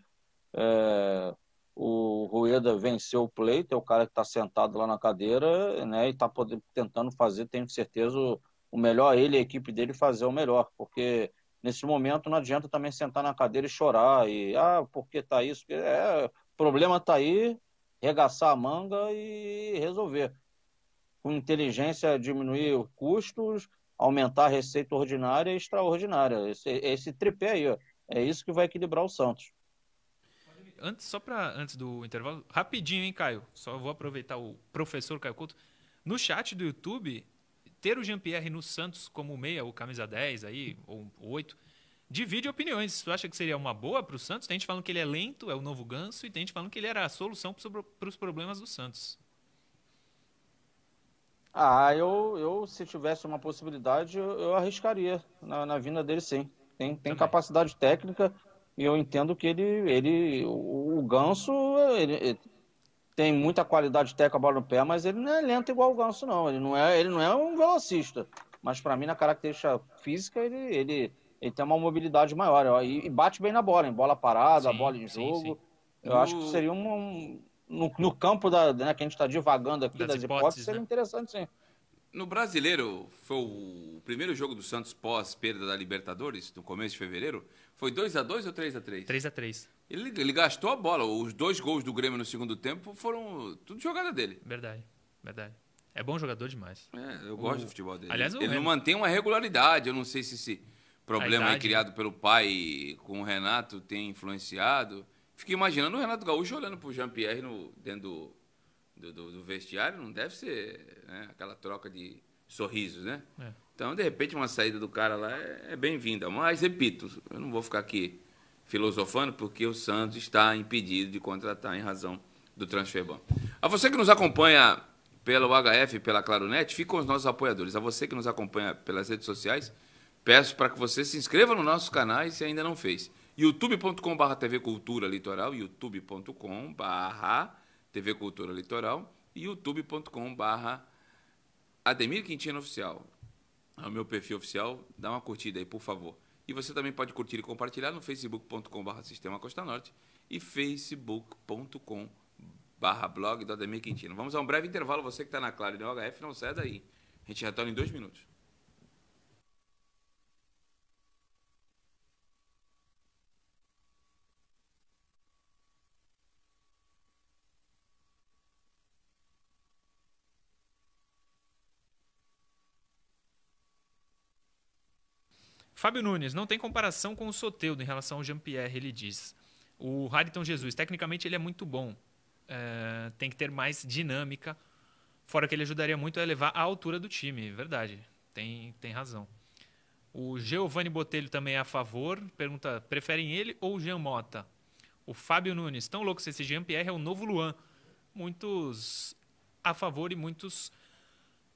é, o Rueda venceu o pleito é o cara que está sentado lá na cadeira né e está tentando fazer tenho certeza o, melhor ele e a equipe dele fazer o melhor porque nesse momento não adianta também sentar na cadeira e chorar e ah porque tá isso é problema tá aí regaçar a manga e resolver. Com inteligência, diminuir custos, aumentar a receita ordinária e extraordinária. Esse, esse tripé aí, ó, é isso que vai equilibrar o Santos. Antes, só para antes do intervalo, rapidinho, hein, Caio? Só vou aproveitar o professor Caio Couto. No chat do YouTube, ter o Jean-Pierre no Santos como meia, ou camisa 10 aí, ou 8, divide opiniões. Tu acha que seria uma boa para o Santos? Tem gente falando que ele é lento, é o novo ganso, e tem gente falando que ele era a solução para os problemas do Santos. Ah, eu, eu se tivesse uma possibilidade, eu, eu arriscaria na, na, vinda dele sim. Tem, tem capacidade técnica e eu entendo que ele, ele o, o Ganso, ele, ele tem muita qualidade técnica, bola no pé, mas ele não é lento igual o Ganso, não. Ele não é, ele não é um velocista. Mas para mim, na característica física, ele, ele, ele tem uma mobilidade maior. Ó, e, bate bem na bola, em bola parada, sim, bola em jogo. Sim, sim. Eu no... acho que seria um. um no, no, campo da, né, que a gente está divagando aqui das, das hipóteses, hipóteses seria né? interessante, sim. No brasileiro, foi o primeiro jogo do Santos pós perda da Libertadores, no começo de fevereiro. Foi 2 a 2 ou 3 a 3 3 a 3 ele, ele gastou a bola. Os dois gols do Grêmio no segundo tempo foram tudo jogada dele. Verdade, verdade. É bom jogador demais. É, eu gosto do futebol dele. Aliás, ele não Renato- mantém uma regularidade. Eu não sei se esse problema aí idade, criado pelo pai com o Renato tem influenciado. Fico imaginando o Renato Gaúcho olhando pro Jean-Pierre dentro do, do, do- do vestiário. Não deve ser né, aquela troca de sorrisos, né? É. Então, de repente, uma saída do cara lá é, é bem-vinda. Mas, repito, eu não vou ficar aqui filosofando porque o Santos está impedido de contratar em razão do transfer ban. A você que nos acompanha pelo HF pela Claronet, fiquem os nossos apoiadores. A você que nos acompanha pelas redes sociais, peço para que você se inscreva no nosso canal se ainda não fez. youtube.com.br TV Cultura Litoral, youtube.com.br TV Cultura Litoral e youtube.com.br Ademir Quintino Oficial. É o meu perfil oficial, dá uma curtida aí, por favor. E você também pode curtir e compartilhar no facebook.com.br Sistema Costa Norte e facebook.com.br blog do Ademir Quintino. Vamos a um breve intervalo, você que está na Claro e no HF, não sai daí. A gente retorna em dois minutos. Fábio Nunes, não tem comparação com o Soteudo em relação ao Jean-Pierre, ele diz. O Hariton Jesus, tecnicamente ele é muito bom. É, tem que ter mais dinâmica. Fora que ele ajudaria muito a elevar a altura do time. Verdade, tem, tem razão. O Giovanni Botelho também é a favor. Pergunta, preferem ele ou o Jean Mota? O Fábio Nunes, tão louco se esse Jean-Pierre é o novo Luan. Muitos a favor e muitos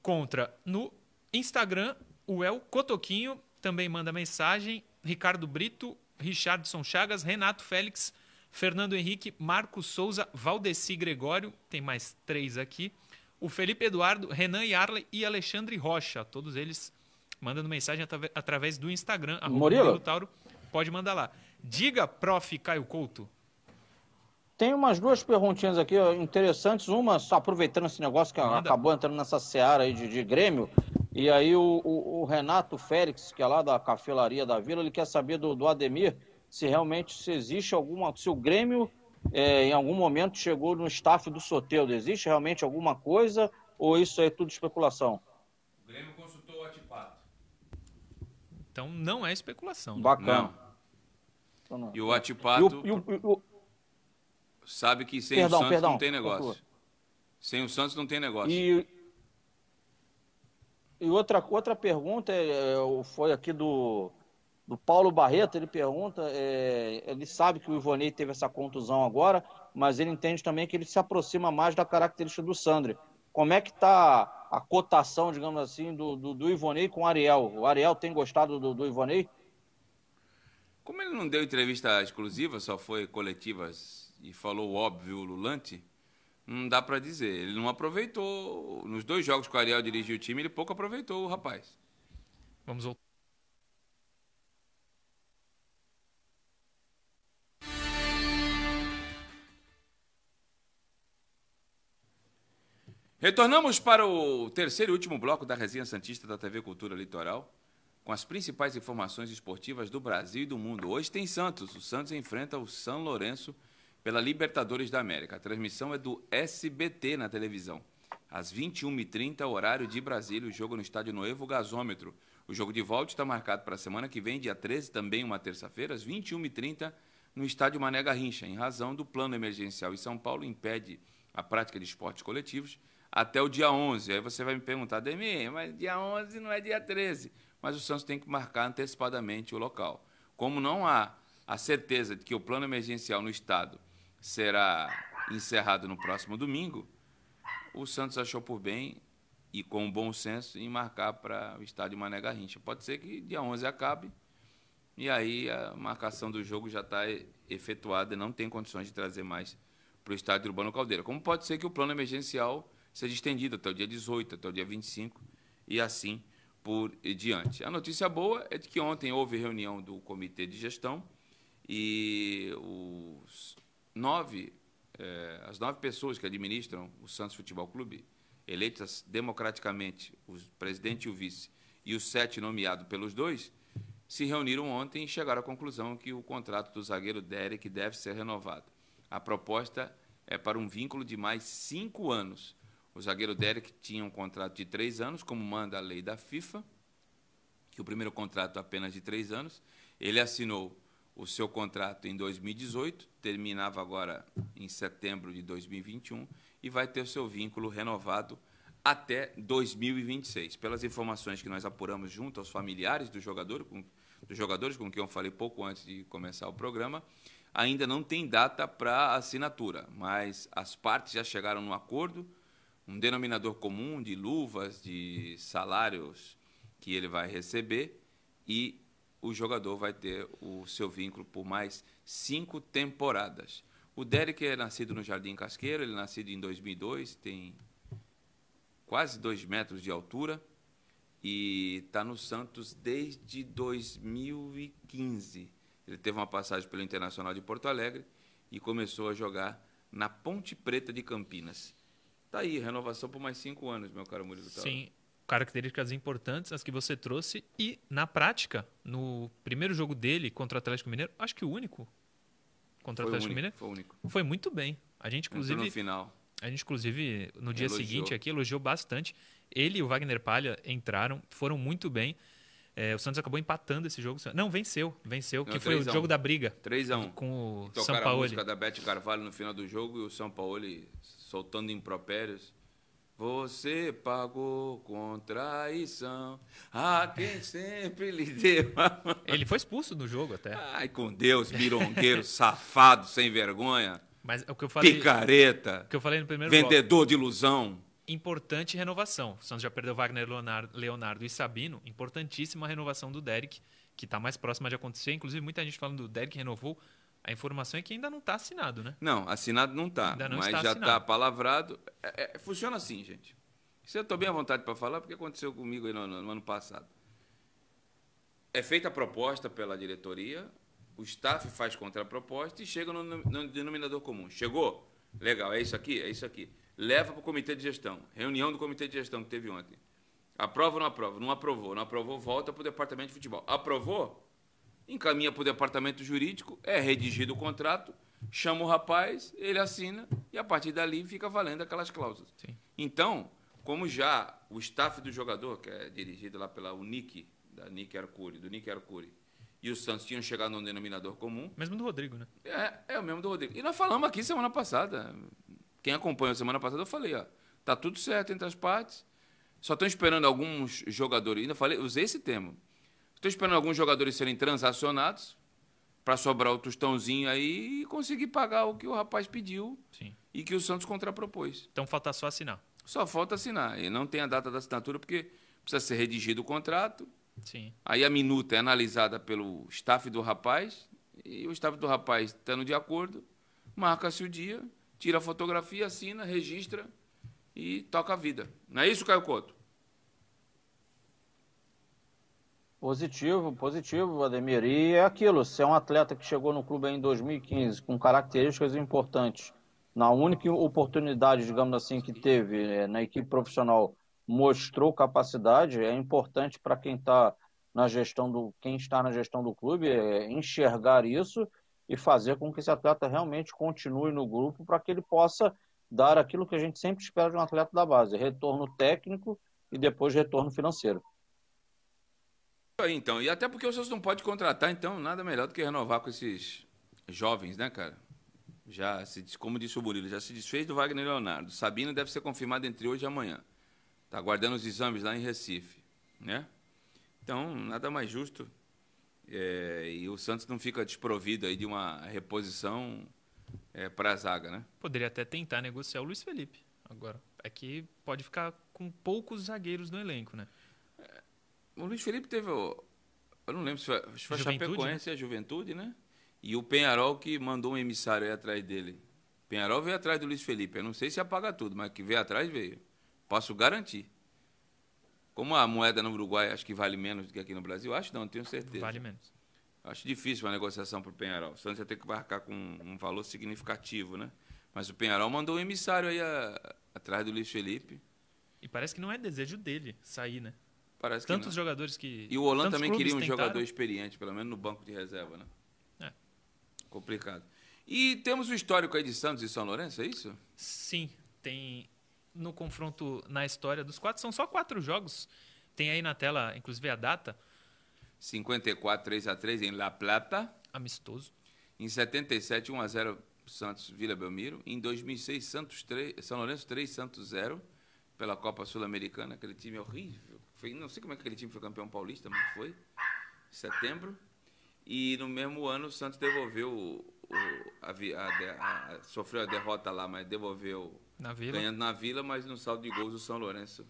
contra. No Instagram, o El Cotoquinho também manda mensagem. Ricardo Brito, Richardson Chagas, Renato Félix, Fernando Henrique, Marcos Souza, Valdeci Gregório, tem mais três aqui. O Felipe Eduardo, Renan Yarley e Alexandre Rocha, todos eles mandando mensagem através do Instagram. Murilo Tauro, pode mandar lá. Diga, prof. Caio Couto. Tem umas duas perguntinhas aqui ó, interessantes. Uma, só aproveitando esse negócio que Manda. acabou entrando nessa seara aí de, de Grêmio. E aí o, o- o Renato Félix, que é lá da Cafelaria da Vila, ele quer saber do, do Ademir se realmente se existe alguma. Se o Grêmio é, em algum momento chegou no staff do Soteudo. Existe realmente alguma coisa ou isso aí é tudo especulação? O Grêmio consultou o Atipato. Então não é especulação. né? Bacana. Não. Então, não. E o E Atipato o- e o- e o- sabe que sem Perdão, o Santos perdão, não tem negócio. Sem o Santos não tem negócio. E, e outra, outra pergunta é, é, foi aqui do, do Paulo Barreto, ele pergunta, é, ele sabe que o Ivonei teve essa contusão agora, mas ele entende também que ele se aproxima mais da característica do Sandri. Como é que está a cotação, digamos assim, do, do, do Ivonei com o Ariel? O Ariel tem gostado do, do Ivonei? Como ele não deu entrevista exclusiva, só foi coletivas e falou o óbvio o Lulante, não dá pra dizer. Ele não aproveitou. Nos dois jogos que o Ariel dirigiu o time, ele pouco aproveitou o rapaz. Vamos voltar. Retornamos para o terceiro e último bloco da resenha Santista da TV Cultura Litoral, com as principais informações esportivas do Brasil e do mundo. Hoje tem Santos. O Santos enfrenta o São Lourenço pela Libertadores da América. A transmissão é do SBT na televisão. Às 21h30, horário de Brasília, o jogo no estádio Novo Gasômetro. O jogo de volta está marcado para a semana que vem, dia 13, também uma terça-feira, às 21h30, no estádio Mané Garrincha, em razão do plano emergencial em São Paulo impede a prática de esportes coletivos até o dia 11. Aí você vai me perguntar, Demir, mas dia 11 não é dia 13. Mas o Santos tem que marcar antecipadamente o local. Como não há a certeza de que o plano emergencial no estado será encerrado no próximo domingo, o Santos achou por bem e com bom senso em marcar para o estádio Mané Garrincha. Pode ser que dia 11 acabe e aí a marcação do jogo já está efetuada e não tem condições de trazer mais para o estádio Urbano Caldeira. Como pode ser que o plano emergencial seja estendido até o dia 18, até o dia 25 e assim por diante. A notícia boa é de que ontem houve reunião do comitê de gestão e os nove, eh, as nove pessoas que administram o Santos Futebol Clube, eleitas democraticamente, o presidente e o vice, e os sete nomeados pelos dois, se reuniram ontem e chegaram à conclusão que o contrato do zagueiro Derek deve ser renovado. A proposta é para um vínculo de mais cinco anos. O zagueiro Derek tinha um contrato de três anos, como manda a lei da FIFA, que o primeiro contrato é apenas de três anos. Ele assinou o seu contrato em 2018, terminava agora em setembro de 2021 e vai ter o seu vínculo renovado até 2026. Pelas informações que nós apuramos junto aos familiares do jogador, com, dos jogadores com quem eu falei pouco antes de começar o programa, ainda não tem data para assinatura, mas as partes já chegaram no acordo, um denominador comum de luvas, de salários que ele vai receber e o jogador vai ter o seu vínculo por mais cinco temporadas. O Derek é nascido no Jardim Casqueiro, ele é nascido em 2002, tem quase dois metros de altura e está no Santos desde 2015. Ele teve uma passagem pelo Internacional de Porto Alegre e começou a jogar na Ponte Preta de Campinas. Tá aí, renovação por mais cinco anos, meu caro Murilo. Sim, características importantes, as que você trouxe. E, na prática, no primeiro jogo dele contra o Atlético Mineiro, acho que o único contra foi o Atlético único, Mineiro, foi o único. foi muito bem. A gente, inclusive, Entrou no final. a gente, inclusive, no dia Elogiou. seguinte aqui, elogiou bastante. Ele e o Wagner Palha entraram, foram muito bem. É, o Santos acabou empatando esse jogo. Não, venceu, venceu, Não, que foi o 3 a 1. jogo da briga 3 a 1. com o São Tocaram a Paulo. música da Beth Carvalho no final do jogo e o São Paulo soltando impropérios. Você pagou com traição a quem sempre lhe deu. a mão. Ele foi expulso no jogo até. Ai, com Deus, mirongueiro, safado, sem vergonha, Mas é o que eu falei, picareta, o que eu falei no primeiro bloco. vendedor de ilusão. importante renovação. O Santos já perdeu Wagner Leonardo, Leonardo e Sabino. Importantíssima renovação do Derek, que está mais próxima de acontecer. Inclusive, muita gente falando do Derek renovou. A informação é que ainda não está assinado, né? Não, assinado não não mas está já assinado. está palavrado. É, é, funciona assim, gente. Isso eu estou bem à vontade para falar, porque aconteceu comigo aí no, no- no ano passado. É feita a proposta pela diretoria, o staff faz contraproposta e chega no, no denominador comum. Chegou? Legal, é isso aqui? É isso aqui. Leva para o comitê de gestão. Reunião do comitê de gestão que teve ontem. Aprova ou não aprova? Não aprovou. Não aprovou, volta para o departamento de futebol. Aprovou? Encaminha para o departamento jurídico, é redigido o contrato, chama o rapaz, ele assina e a partir dali fica valendo aquelas cláusulas. Sim. Então, como já o staff do jogador, que é dirigido lá pela Unic, da Nick Arcuri, do Nick Arcuri, e o Santos tinham chegado num denominador comum, Mesmo do Rodrigo, né? é, é o mesmo do Rodrigo. E nós falamos aqui semana passada. Quem acompanhou semana passada, eu falei, ó, tá tudo certo entre as partes. Só estão esperando alguns jogadores. Ainda falei, usei esse termo. Estou esperando alguns jogadores serem transacionados para sobrar o tostãozinho aí e conseguir pagar o que o rapaz pediu Sim. e que o Santos contrapropôs. Então falta só assinar. Só falta assinar. E não tem a data da assinatura porque precisa ser redigido o contrato. Sim. Aí a minuta é analisada pelo staff do rapaz e o staff do rapaz estando de acordo, marca-se o dia, tira a fotografia, assina, registra e toca a vida. Não é isso, Caio Couto? Positivo, positivo, Ademir. E é aquilo, se é um atleta que chegou no clube em 2015 com características importantes, na única oportunidade, digamos assim, que teve eh, na equipe profissional, mostrou capacidade, é importante para quem está na gestão do quem está na gestão do clube é enxergar isso e fazer com que esse atleta realmente continue no grupo para que ele possa dar aquilo que a gente sempre espera de um atleta da base, retorno técnico e depois retorno financeiro. Então, e até porque o Santos não pode contratar, então nada melhor do que renovar com esses jovens, né, cara? Já se, como disse o Murilo, já se desfez do Wagner Leonardo. Sabino deve ser confirmado entre hoje e amanhã. Está aguardando os exames lá em Recife, né? Então, nada mais justo. É, e o Santos não fica desprovido aí de uma reposição é, para a zaga, né? Poderia até tentar negociar o Luiz Felipe. Agora, é que pode ficar com poucos zagueiros no elenco, né? O Luiz Felipe teve. Eu não lembro se foi, se foi a Juventude, Chapecoense e a Juventude, né? E o Penharol que mandou um emissário aí atrás dele. Penharol veio atrás do Luiz Felipe. Eu não sei se apaga tudo, mas que veio atrás veio. Posso garantir. Como a moeda no Uruguai acho que vale menos do que aqui no Brasil, acho não, tenho certeza. Vale menos. Acho difícil uma negociação para o Penharol. O Santos ia ter que marcar com um valor significativo, né? Mas o Penharol mandou um emissário aí a- atrás do Luiz Felipe. E parece que não é desejo dele sair, né? Parece que Tantos não. jogadores que. E o Holanda também queria um tentaram. jogador experiente, pelo menos no banco de reserva, né? É. Complicado. E temos o histórico aí de Santos e São Lourenço, é isso? Sim, tem no confronto na história dos quatro. São só quatro jogos. Tem aí na tela, inclusive, a data. 54, 3 a 3 em La Plata. Amistoso. Em 77, 1 a 0 Santos Vila Belmiro. Em 2006, Santos 3, São Lourenço 3, Santos 0 pela Copa Sul-Americana. Aquele time horrível. Foi, não sei como é que aquele time foi campeão paulista, mas foi. Setembro. E no mesmo ano o Santos devolveu o, o a, a, a, sofreu a derrota lá, mas devolveu na vila. ganhando na Vila, mas no saldo de gols o São Lourenço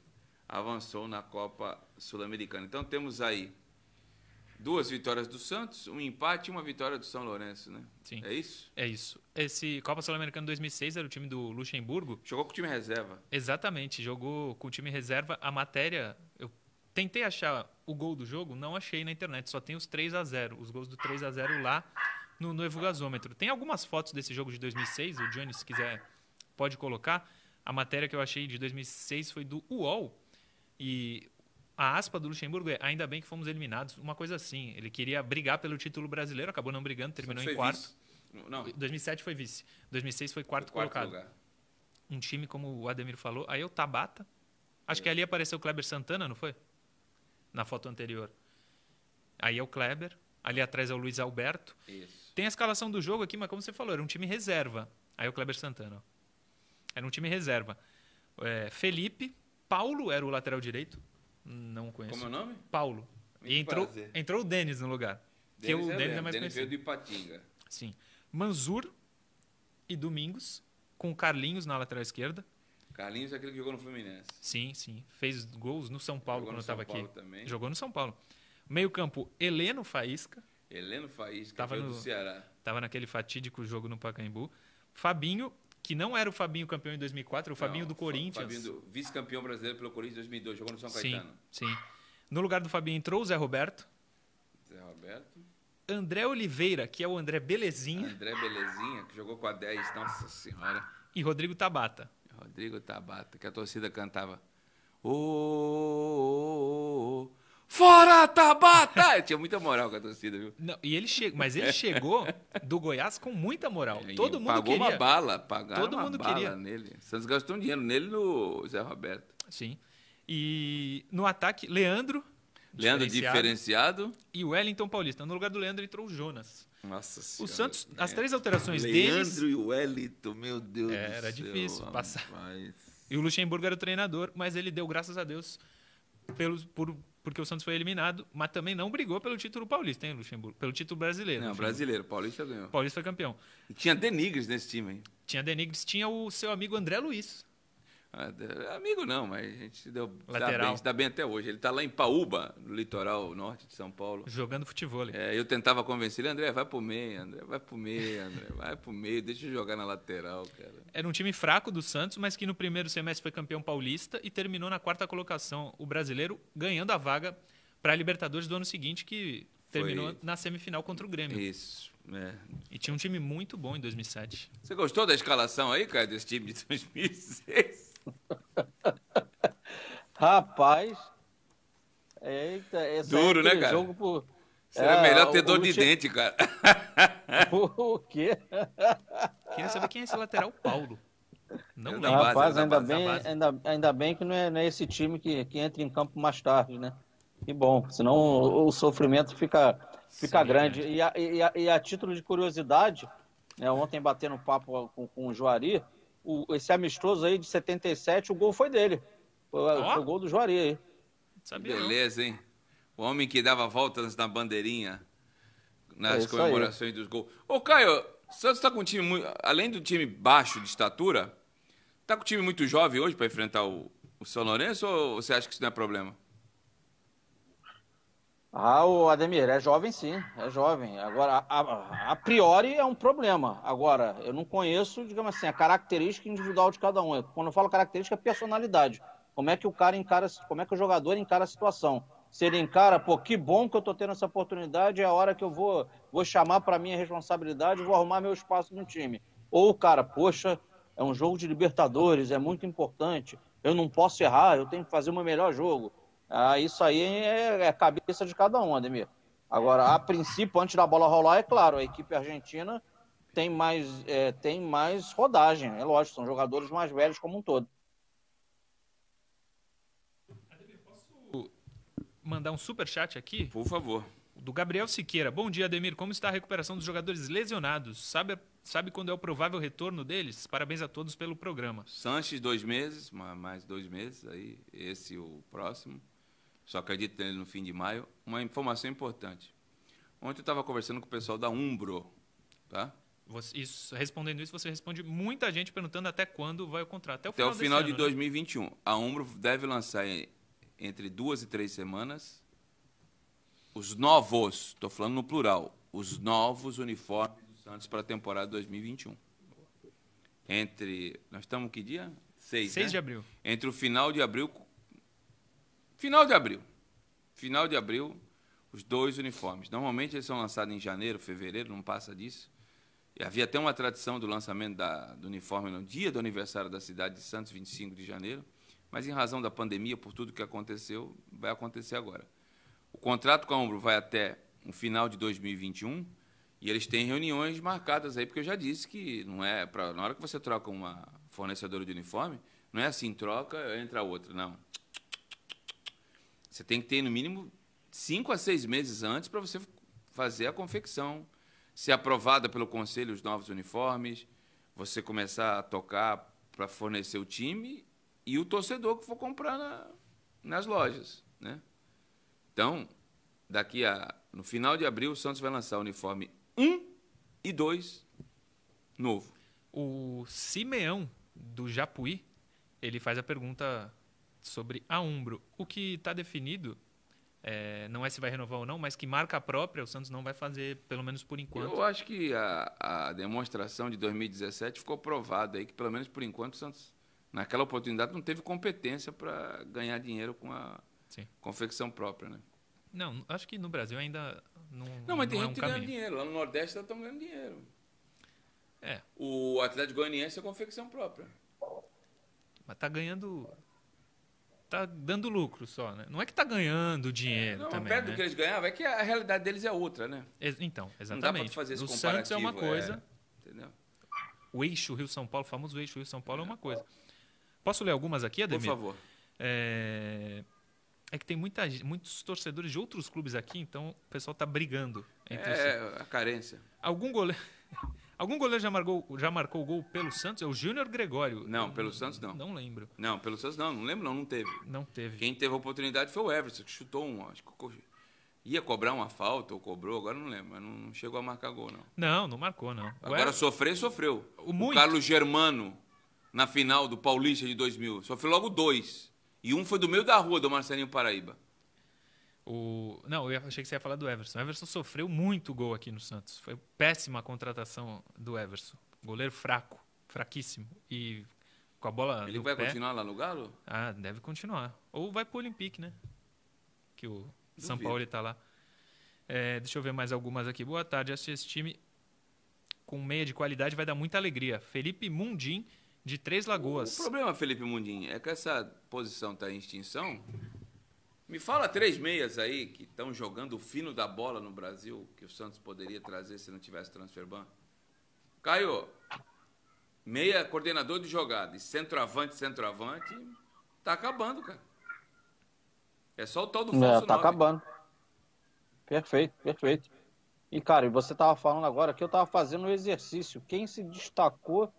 avançou na Copa Sul-Americana. Então temos aí duas vitórias do Santos, um empate e uma vitória do São Lourenço, né? Sim. É isso? É isso. Esse Copa Sul-Americana 2006 era o time do Luxemburgo. Jogou com o time reserva. Exatamente, jogou com o time reserva. A matéria, tentei achar o gol do jogo, não achei na internet, só tem os 3 a 0 os gols do 3 a 0 lá no Gasômetro. Tem algumas fotos desse jogo de 2006, o Johnny, se quiser, pode colocar. A matéria que eu achei de 2006 foi do UOL. E a aspa do Luxemburgo é ainda bem que fomos eliminados. Uma coisa assim. Ele queria brigar pelo título brasileiro, acabou não brigando, terminou em quarto. Vice. Não. 2007 foi vice. 2006 foi quarto, foi quarto colocado. Lugar. Um time, como o Ademir falou. Aí o Tabata. Acho é. que ali apareceu o Kleber Santana, não foi? Na foto anterior. Aí é o Kleber. Ali atrás é o Luiz Alberto. Isso. Tem a escalação do jogo aqui, mas como você falou, era um time reserva. Aí é o Kleber Santana. Ó. Era um time reserva. É, Felipe, Paulo era o lateral direito. Não conheço. Como é o nome? Paulo. Muito e entrou, entrou o Denis no lugar. Denis que o é Denis é mais Denis conhecido. veio do Ipatinga. Sim. Manzur e Domingos, com o Carlinhos na lateral esquerda. Carlinhos é aquele que jogou no Fluminense. Sim, sim. Fez gols no São Paulo jogou quando estava aqui. Também. Jogou no São Paulo. Meio campo, Heleno Faísca. Heleno Faísca, tava no, do Ceará. Tava naquele fatídico jogo no Pacaembu. Fabinho, que não era o Fabinho campeão em 2004, o Fabinho do Corinthians. Fabinho vice-campeão brasileiro pelo Corinthians em 2002, jogou no São Caetano. Sim, sim. No lugar do Fabinho entrou o Zé Roberto. Zé Roberto. André Oliveira, que é o André Belezinha. André Belezinha, que jogou com a 10, nossa senhora. E Rodrigo Tabata. Rodrigo Tabata, que a torcida cantava. Ô, oh, oh, oh, Fora Tabata! Tinha muita moral com a torcida, viu? Não, e ele che... Mas ele chegou do Goiás com muita moral. É, Todo mundo pagou queria. uma bala, pagaram Todo mundo bala queria. nele. Santos gastou um dinheiro nele no Zé Roberto. Sim. E no ataque, Leandro. Leandro diferenciado. E o Wellington Paulista. No lugar do Leandro entrou o Jonas. Nossa senhora. O Santos, as três alterações Leandro deles. Leandro e o Wellington, meu Deus é, do Era céu, difícil passar. Rapaz. E o Luxemburgo era o treinador, mas ele deu graças a Deus pelos, por, porque o Santos foi eliminado, mas também não brigou pelo título paulista, hein, Luxemburgo? Pelo título brasileiro. Não, brasileiro. Paulista ganhou. Paulista foi campeão. E tinha Denigres nesse time, hein? Tinha Denigres, tinha o seu amigo André Luiz. Ah, amigo não, mas a gente se deu Lateral. Dá bem, se dá bem até hoje. Ele está lá em Paúba, no litoral norte de São Paulo. Jogando futebol. É, eu tentava convencer ele, André, vai pro meio, André, vai pro meio, André, vai pro meio, deixa eu jogar na lateral, cara. Era um time fraco do Santos, mas que no primeiro semestre foi campeão paulista e terminou na quarta colocação. O brasileiro ganhando a vaga para a Libertadores do ano seguinte, que terminou foi... na semifinal contra o Grêmio. Isso. É. E tinha um time muito bom em 2007. Você gostou da escalação aí, cara, desse time de 2006? Rapaz. Eita, esse Duro, é né, cara? Jogo por... Seria é, melhor ter dor de dente, cara. o quê? Queria saber quem é esse lateral Paulo. Não lembro. Rapaz, ainda, bem, ainda, ainda bem que não é, não é esse time que, que entra em campo mais tarde, né? Que bom, senão o, o sofrimento fica, fica Sim, grande. E a, e, a, e a, título de curiosidade, né, ontem batendo papo com, com o Juari, o, esse amistoso aí de 77, o gol foi dele. Foi, oh? foi o gol do Juari aí. Sabia Beleza, hein? O homem que dava voltas na bandeirinha nas é comemorações aí. dos gols. Ô, Caio, o Santos tá com um time muito. Além do time baixo de estatura, tá com um time muito jovem hoje para enfrentar o, o São Lourenço ou você acha que isso não é problema? Ah, o Ademir, é jovem sim, é jovem. Agora, a, a, priori é um problema. Agora, eu não conheço, digamos assim, a característica individual de cada um. Quando eu falo característica, é personalidade. Como é que o cara encara, como é que o jogador encara a situação. Se ele encara, pô, que bom que eu tô tendo essa oportunidade, é a hora que eu vou, vou chamar para minha responsabilidade, vou arrumar meu espaço no time. Ou o cara, poxa, é um jogo de Libertadores, é muito importante, eu não posso errar, eu tenho que fazer o meu melhor jogo. Ah, isso aí é, é, cabeça de cada um, Ademir. Agora, a princípio, antes da bola rolar, é claro, a equipe argentina tem mais, é, tem mais rodagem, é lógico, são jogadores mais velhos como um todo. Posso mandar um super chat aqui? Por favor. Do Gabriel Siqueira. Bom dia, Ademir. Como está a recuperação dos jogadores lesionados? Sabe, sabe quando é o provável retorno deles? Parabéns a todos pelo programa. Sanches, dois meses, mais dois meses aí. Esse o próximo. Só acredito nele no fim de maio. Uma informação importante. Ontem eu estava conversando com o pessoal da Umbro, tá? Você- isso- respondendo isso, você responde muita gente perguntando até quando vai o contrato. Até o Até final, o final de ano, né? 2021. A Umbro deve lançar entre duas e três semanas os novos, estou falando no plural, os novos uniformes do Santos para a temporada 2021. Entre. Nós estamos que dia? Seis. 6 né? de abril. Entre o final de abril. Final de abril. Final de abril, os dois uniformes. Normalmente eles são lançados em janeiro, fevereiro, não passa disso. E havia até uma tradição do lançamento da- do uniforme no dia do aniversário da cidade de Santos, 25 de janeiro. Mas em razão da pandemia, por tudo que aconteceu, vai acontecer agora. O contrato com a Umbro vai até o final de 2021 e eles têm reuniões marcadas aí, porque eu já disse que não é para na hora que você troca uma fornecedora de uniforme, não é assim troca entra outra, não. Você tem que ter no mínimo cinco a seis meses antes para você fazer a confecção, ser aprovada pelo conselho os novos uniformes, você começar a tocar para fornecer o time e o torcedor que for comprar na- nas lojas, né? Então, daqui a no final de abril o Santos vai lançar o uniforme 1 e 2 novo. O Simeão, do Japuí, ele faz a pergunta sobre a Umbro. O que está definido é, não é se vai renovar ou não, mas que marca própria o Santos não vai fazer, pelo menos por enquanto. Eu acho que a, a demonstração de 2017 ficou provada aí que pelo menos por enquanto o Santos naquela oportunidade não teve competência para ganhar dinheiro com a Sim. confecção própria, né? Não, acho que no Brasil ainda não, Não, mas tem é gente um que ganha caminho. dinheiro. Lá no Nordeste estão ganhando dinheiro. É, O Atlético Goianiense é confecção própria. mas tá ganhando... Tá dando lucro só, né? Não é que tá ganhando dinheiro Não, também, perto né? do que eles ganhavam, é que a realidade deles é outra, né? Então, Não dá exatamente. para fazer esse o. Santos é uma coisa, entendeu? o eixo Rio-São Paulo, o famoso eixo Rio-São Paulo é uma coisa. Posso ler algumas aqui, Por Ademir? favor. É... é que tem muita, muitos torcedores de outros clubes aqui, então o pessoal tá brigando si. É a carência. Algum goleiro, algum goleiro já marcou, já marcou gol pelo Santos? É o Júnior Gregório. Não, pelo Santos não. Não lembro. Não, pelo Santos não, não lembro não, não teve. Não teve. Quem teve a oportunidade foi o Everson, que chutou um, acho que ia cobrar uma falta ou cobrou, agora não lembro, mas não, chegou a marcar gol não. Não, não marcou, não. Agora Ever- sofrer, sofreu. O O. Carlos Germano, na final do Paulista de 2000, sofreu logo dois. E um foi do meio da rua do Marcelinho Paraíba. O... Não, eu achei que você ia falar do Everson. O Everson sofreu muito gol aqui no Santos. Foi péssima a contratação do Everson. Goleiro fraco, fraquíssimo. E com a bola Ele vai pé. continuar lá no Galo? Ah, deve continuar. Ou vai pro Olympique, né? Que o São Duvido. Paulo está lá. É, deixa eu ver mais algumas aqui. Boa tarde. Acho que esse time com meia de qualidade vai dar muita alegria. Felipe Mundim, de Três Lagoas. O problema, Felipe Mundim, é que essa posição está em extinção. Me fala três meias aí que estão jogando o fino da bola no Brasil, que o Santos poderia trazer se não tivesse transfer ban. Caio, meia coordenador de jogada e centroavante, centroavante, tá acabando, cara. É só o tal do É, falso tá nove. acabando. Perfeito, perfeito. E, cara, e você tava falando agora que eu tava fazendo o exercício. Quem se destacou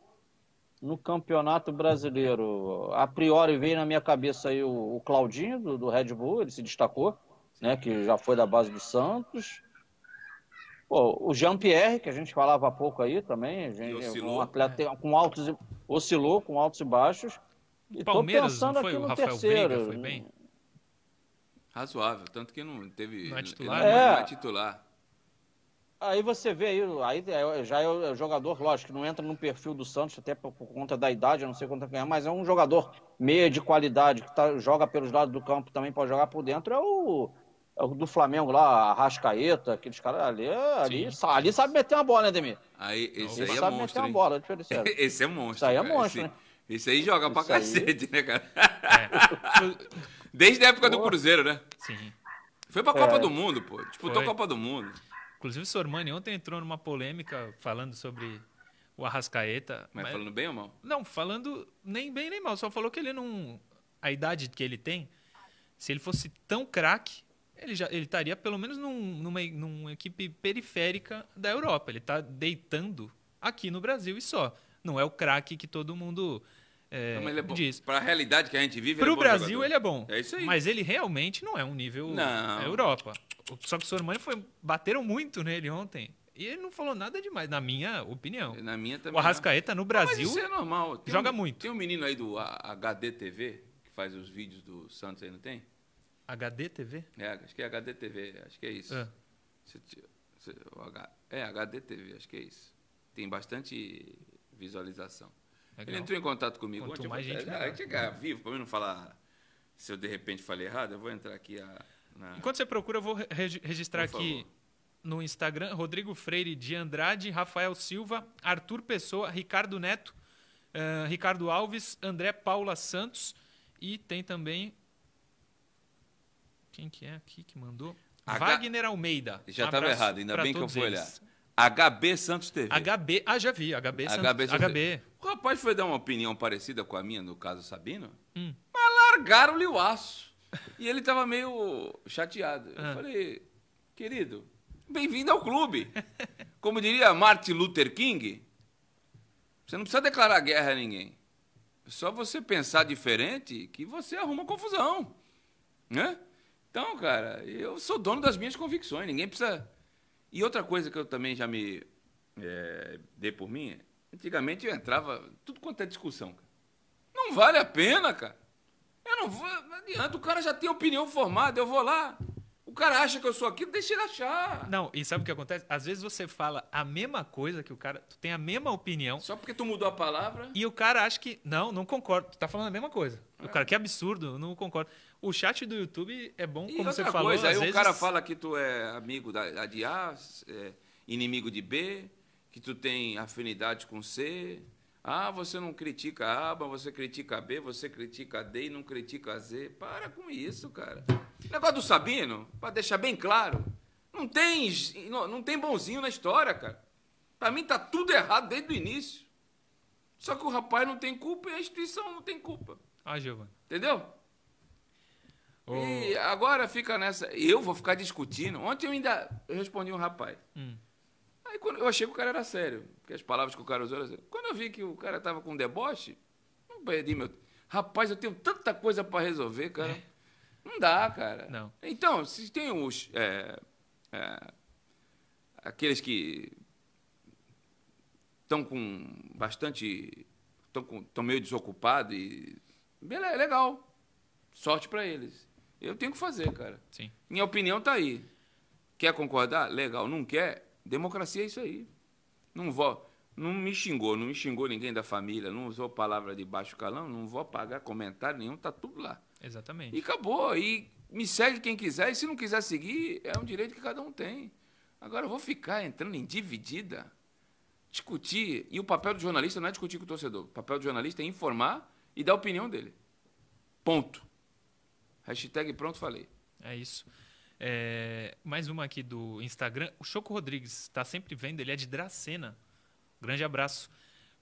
no Campeonato Brasileiro? A priori veio na minha cabeça aí o, o Claudinho, do, do Red Bull, ele se destacou, né? Que já foi da base do Santos. Pô, o Jean-Pierre, que a gente falava há pouco aí também, a gente, oscilou. um atleta com altos e, oscilou com altos e baixos. E Palmeiras, pensando não foi? aqui O no Rafael terceiro. Veiga foi bem? Razoável, tanto que não teve. Não é titular, não é É. titular. Aí você vê aí, aí é- já é o jogador, lógico, que não entra no perfil do Santos, até por, por conta da idade, eu não sei quanto ganhar, mas é um jogador meia de qualidade, que tá, joga pelos lados do campo, também pode jogar por dentro, é o, é o do Flamengo lá, a Rascaeta, aqueles caras ali, é- ali, ali sabe meter uma bola, né, Demir? Aí, esse Ele aí é sabe monstro. meter uma bola, deixa eu dizer. Esse é monstro. Isso aí é cara. monstro, esse, né? esse aí joga pra Isso aí. cacete, né, cara? É. Desde a época do. Cruzeiro, né? Sim. Foi pra Copa É. do Mundo, pô. Disputou Foi. a Copa do Mundo. Inclusive, o Sormani ontem entrou numa polêmica falando sobre o Arrascaeta. Mas mas- falando bem ou mal? Não, falando nem bem nem mal. Só falou que ele não. A idade que ele tem, se ele fosse tão craque, ele já ele estaria pelo menos num, numa, numa equipe periférica da Europa. Ele está deitando aqui no Brasil e só. Não é o craque que todo mundo é, Não, mas ele é bom. diz. Pra realidade que a gente vive, Para ele é o bom Brasil jogador. ele é bom. É isso aí. Mas ele realmente não é um nível Não. Europa. Só que o Sormani foi bateram muito nele ontem. E ele não falou nada demais, na minha opinião. Na minha também. O Arrascaeta no não. Mas Brasil isso é normal. Tem joga um- muito. Tem um menino aí do A- HD TV, que faz os vídeos do Santos aí, não tem? HD TV? É, acho que é HD TV, acho que é isso. Ah. É, HD TV, acho que é isso. Tem bastante visualização. Legal. Ele entrou em contato comigo Quanto ontem. eu mais gente, ah, melhor." chegar vivo, para mim não falar se eu de repente falei errado, eu vou entrar aqui a, na... Enquanto você procura, eu vou re- registrar aqui no Instagram Rodrigo Freire de Andrade, Rafael Silva, Arthur Pessoa, Ricardo Neto, eh, Ricardo Alves, André Paula Santos e tem também. Quem que é aqui que mandou? H- Wagner Almeida. Já estava errado, ainda bem que eu fui eles. olhar. HB Santos TV. HB, ah, já vi, HB, Santos, HB, Santos HB. O rapaz foi dar uma opinião parecida com a minha no caso Sabino, Hum. mas largaram-lhe o aço. E ele estava meio chateado. Ah. Eu falei, querido, bem-vindo ao clube. Como diria Martin Luther King, você não precisa declarar guerra a ninguém. É só você pensar diferente que você arruma confusão. Né? Então, cara, eu sou dono das minhas convicções. Ninguém precisa. E outra coisa que eu também já me é, dei por mim, antigamente eu entrava tudo quanto é discussão. Cara. Não vale a pena, cara. Eu não vou. Não adianta, o cara já tem opinião formada, eu vou lá. O cara acha que eu sou aquilo, deixa ele achar. Não, e sabe o que acontece? Às vezes você fala a mesma coisa que o cara. Tu tem a mesma opinião. Só porque tu mudou a palavra. E o cara acha que. Não, não concordo. Tu tá falando a mesma coisa. O É. cara, que absurdo, não concordo. O chat do YouTube é bom, E como outra você falou. coisa, aí às o vezes... cara fala que tu é amigo da de A, é, inimigo de B, que tu tem afinidade com C. Ah, você não critica A, você critica B, você critica D e não critica Z. Para com isso, cara. O negócio do Sabino, para deixar bem claro, não tem, não, tem bonzinho na história, cara. Para mim tá tudo errado desde o início. Só que o rapaz não tem culpa e a instituição não tem culpa. Ah, Giovanni. Entendeu? Ô, E agora fica nessa. Eu vou ficar discutindo. Ontem eu ainda eu respondi um rapaz. Hum. Aí quando eu achei que o cara era sério, porque as palavras que o cara usou eram sérias. Quando eu vi que o cara tava com deboche, não perdi meu. Rapaz, eu tenho tanta coisa para resolver, cara. Não dá, cara. Não. Então, se tem os. é, é, aqueles que estão com bastante. estão meio desocupados e. Beleza, legal. Sorte para eles. Eu tenho que fazer, cara. Sim. Minha opinião tá aí. Quer concordar? Legal. Não quer? Democracia é isso aí. Não vou. Não me xingou, não me xingou ninguém da família, não usou palavra de baixo calão, não vou apagar comentário nenhum, tá tudo lá. Exatamente. E acabou. E me segue quem quiser, e se não quiser seguir, é um direito que cada um tem. Agora eu vou ficar entrando em dividida, discutir. E o papel do jornalista não é discutir com o torcedor. O papel do jornalista é informar e dar a opinião dele. Ponto. Hashtag pronto, falei. É isso. É, mais uma aqui do Instagram. O Choco Rodrigues está sempre vendo, ele é de Dracena. Grande abraço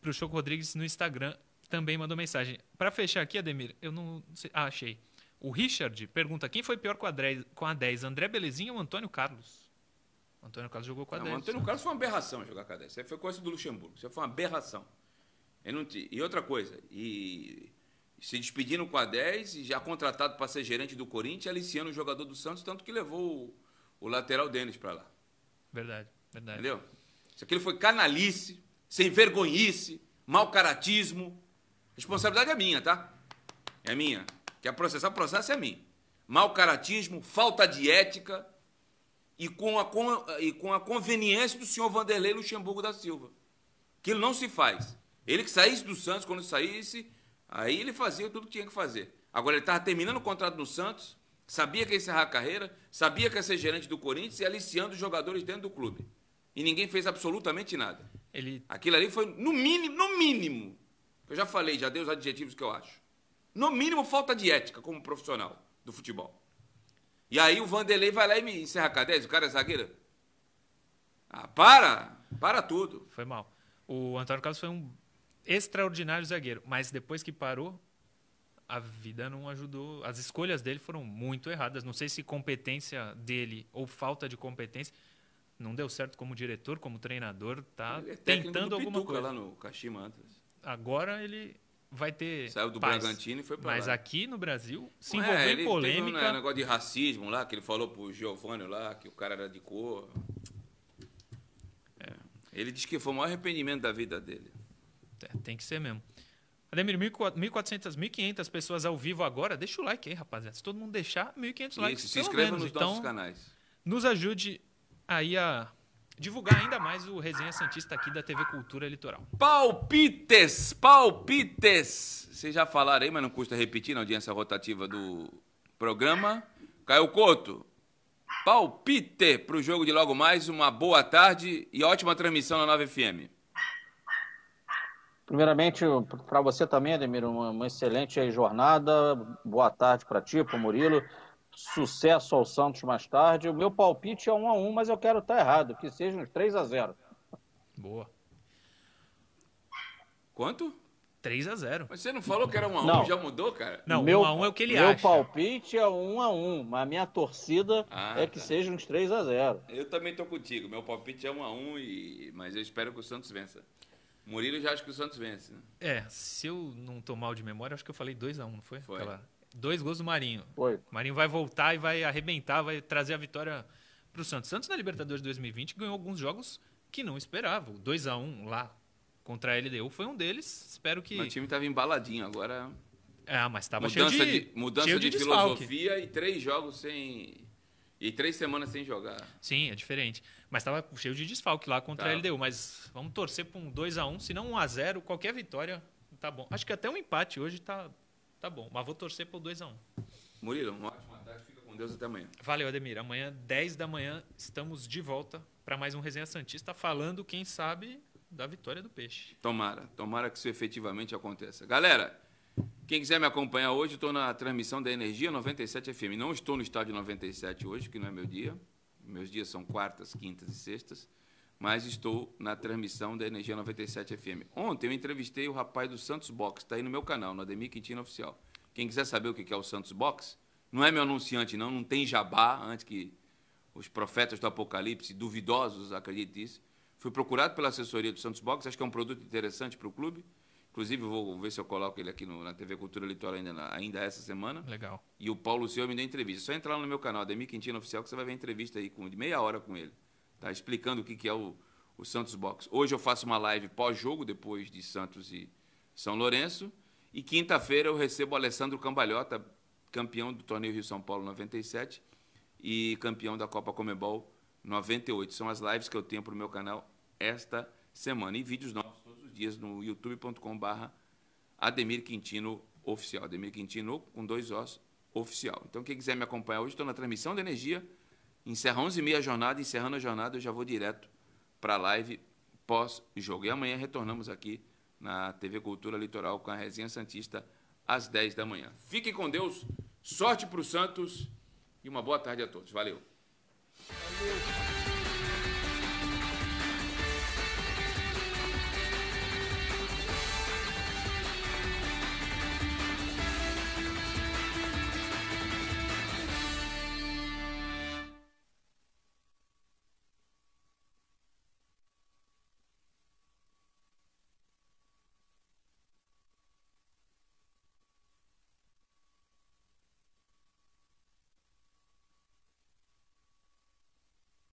para o Choco Rodrigues no Instagram. Também mandou mensagem. Para fechar aqui, Ademir, eu não sei. Ah, achei. O Richard pergunta: quem foi pior com a 10, com a 10 André Belezinha ou Antônio Carlos? O Antônio Carlos jogou com a Não, 10. o Antônio Carlos foi uma aberração jogar com a 10. Isso aí foi coisa do Luxemburgo. Isso foi uma aberração. Ele não te- E outra coisa, e se despedindo com a 10 e já contratado para ser gerente do Corinthians, aliciando o jogador do Santos, tanto que levou o, o lateral Denis para lá. Verdade, verdade. Entendeu? Isso aquilo foi canalice, sem vergonhice, mau caratismo. Responsabilidade é minha, tá? É minha. Quer processar, processo é minha. Mau caratismo, falta de ética e com, a, e com a conveniência do senhor Vanderlei Luxemburgo da Silva. Aquilo não se faz. Ele que saísse do Santos, quando saísse, aí ele fazia tudo que tinha que fazer. Agora ele estava terminando o contrato no Santos, sabia que ia encerrar a carreira, sabia que ia ser gerente do Corinthians e aliciando os jogadores dentro do clube. E ninguém fez absolutamente nada. Ele Aquilo ali foi, no mínimo, no mínimo, eu já falei, já dei os adjetivos que eu acho. No mínimo, falta de ética como profissional do futebol. E aí o Vanderlei vai lá e me encerra a 10, o cara é zagueiro. Ah, para! Para tudo. foi mal. O Antônio Carlos foi um extraordinário zagueiro, mas depois que parou, a vida não ajudou. As escolhas dele foram muito erradas. Não sei se competência dele ou falta de competência não deu certo como diretor, como treinador, tá Ele é tentando do alguma Pituca, coisa. lá no Kashima antes. Agora ele vai ter Saiu do paz. Bragantino e foi pra Mas lá. aqui no Brasil se Ué, envolveu ele em Teve polêmica. um negócio de racismo lá, que ele falou pro Giovanni lá, que o cara era de cor. É. Ele disse que foi o maior arrependimento da vida dele. É, tem que ser mesmo. Ademir, 1.400, 1.500 pessoas ao vivo agora. Deixa o like aí, rapaziada. Se todo mundo deixar, 1.500 E likes se inscreva menos. nos Então, nossos canais. nos ajude aí a divulgar ainda mais o Resenha Santista aqui da TV Cultura Litoral. Palpites! Palpites! Vocês já falaram aí, mas não custa repetir na audiência rotativa do programa. Caio Couto, palpite pro jogo de logo mais. Uma boa tarde e ótima transmissão na 9 FM. Primeiramente, para você também, Ademir, uma, uma excelente jornada. Boa tarde para ti, para Murilo. Sucesso ao Santos mais tarde. O meu palpite é 1 a 1 mas eu quero estar errado, que seja uns 3 a 0 Boa. Quanto? 3 a 0 Mas você não falou que era 1 a 1, Não. já mudou, cara? Não, meu, 1 a 1 é o que ele meu acha. palpite é 1 a 1 mas a minha torcida Ah, é que tá. seja uns 3 a 0 Eu também tô contigo. Meu palpite é 1 a 1 e mas eu espero que o Santos vença. Murilo já acha que o Santos vence, né? É, se eu não tô mal de memória, acho que eu falei 2 a 1 não foi? Foi. Aquela- Dois gols do Marinho. Foi. O Marinho vai voltar e vai arrebentar, vai trazer a vitória pro Santos. Santos na Libertadores 2020 ganhou alguns jogos que não esperava. O 2 a 1 lá contra a LDU foi um deles. Espero que. Meu time tava embaladinho agora. Ah, mas tava mudança cheio de, de, mudança cheio de, de filosofia e três jogos sem e três semanas sem jogar. Sim, é diferente. Mas tava cheio de desfalque lá contra Tá. a LDU. Mas vamos torcer para um 2 a 1 se não 1 a 0 qualquer vitória tá bom. Acho que até um empate hoje tá, tá bom. Mas vou torcer pro 2 a 1 Murilo, uma ótima tarde, fica com Deus até amanhã. Valeu, Ademir. Amanhã, 10 da manhã, estamos de volta para mais um Resenha Santista, falando, quem sabe, da vitória do Peixe. Tomara, tomara que isso efetivamente aconteça. Galera, quem quiser me acompanhar hoje, estou na transmissão da Energia 97 FM. Não estou no estádio 97 hoje, que não é meu dia. Meus dias são quartas, quintas e sextas. Mas estou na transmissão da Energia 97 FM. Ontem eu entrevistei o rapaz do Santos Box, está aí no meu canal, no Ademir Quintino Oficial. Quem quiser saber o que é o Santos Box, não é meu anunciante, não, não tem jabá, antes que os profetas do Apocalipse, duvidosos, acreditem nisso. Fui procurado pela assessoria do Santos Box, acho que é um produto interessante para o clube. Inclusive, vou ver se eu coloco ele aqui no- na TV Cultura Litoral ainda, ainda essa semana. Legal. E o Paulo Silva me deu entrevista. Só entrar lá no meu canal, Ademir Quintino Oficial, que você vai ver entrevista aí com, de meia hora com ele. Tá? Explicando o que, que é o, o Santos Box. Hoje eu faço uma live pós-jogo, depois de Santos e São Lourenço. E quinta-feira eu recebo o Alessandro Cambalhota, campeão do torneio Rio São Paulo 97 e campeão da Copa Comebol 98. São as lives que eu tenho para o meu canal esta semana. E vídeos novos dias no youtube.com.br Ademir Quintino Oficial. Ademir Quintino com dois Os oficial. Então, quem quiser me acompanhar hoje, estou na transmissão da energia. Encerra 11h30 a jornada. Encerrando a jornada, eu já vou direto para a live pós-jogo. E amanhã retornamos aqui na TV Cultura Litoral com a Resenha Santista às 10 da manhã. Fiquem com Deus, sorte para o Santos e uma boa tarde a todos. Valeu. Valeu.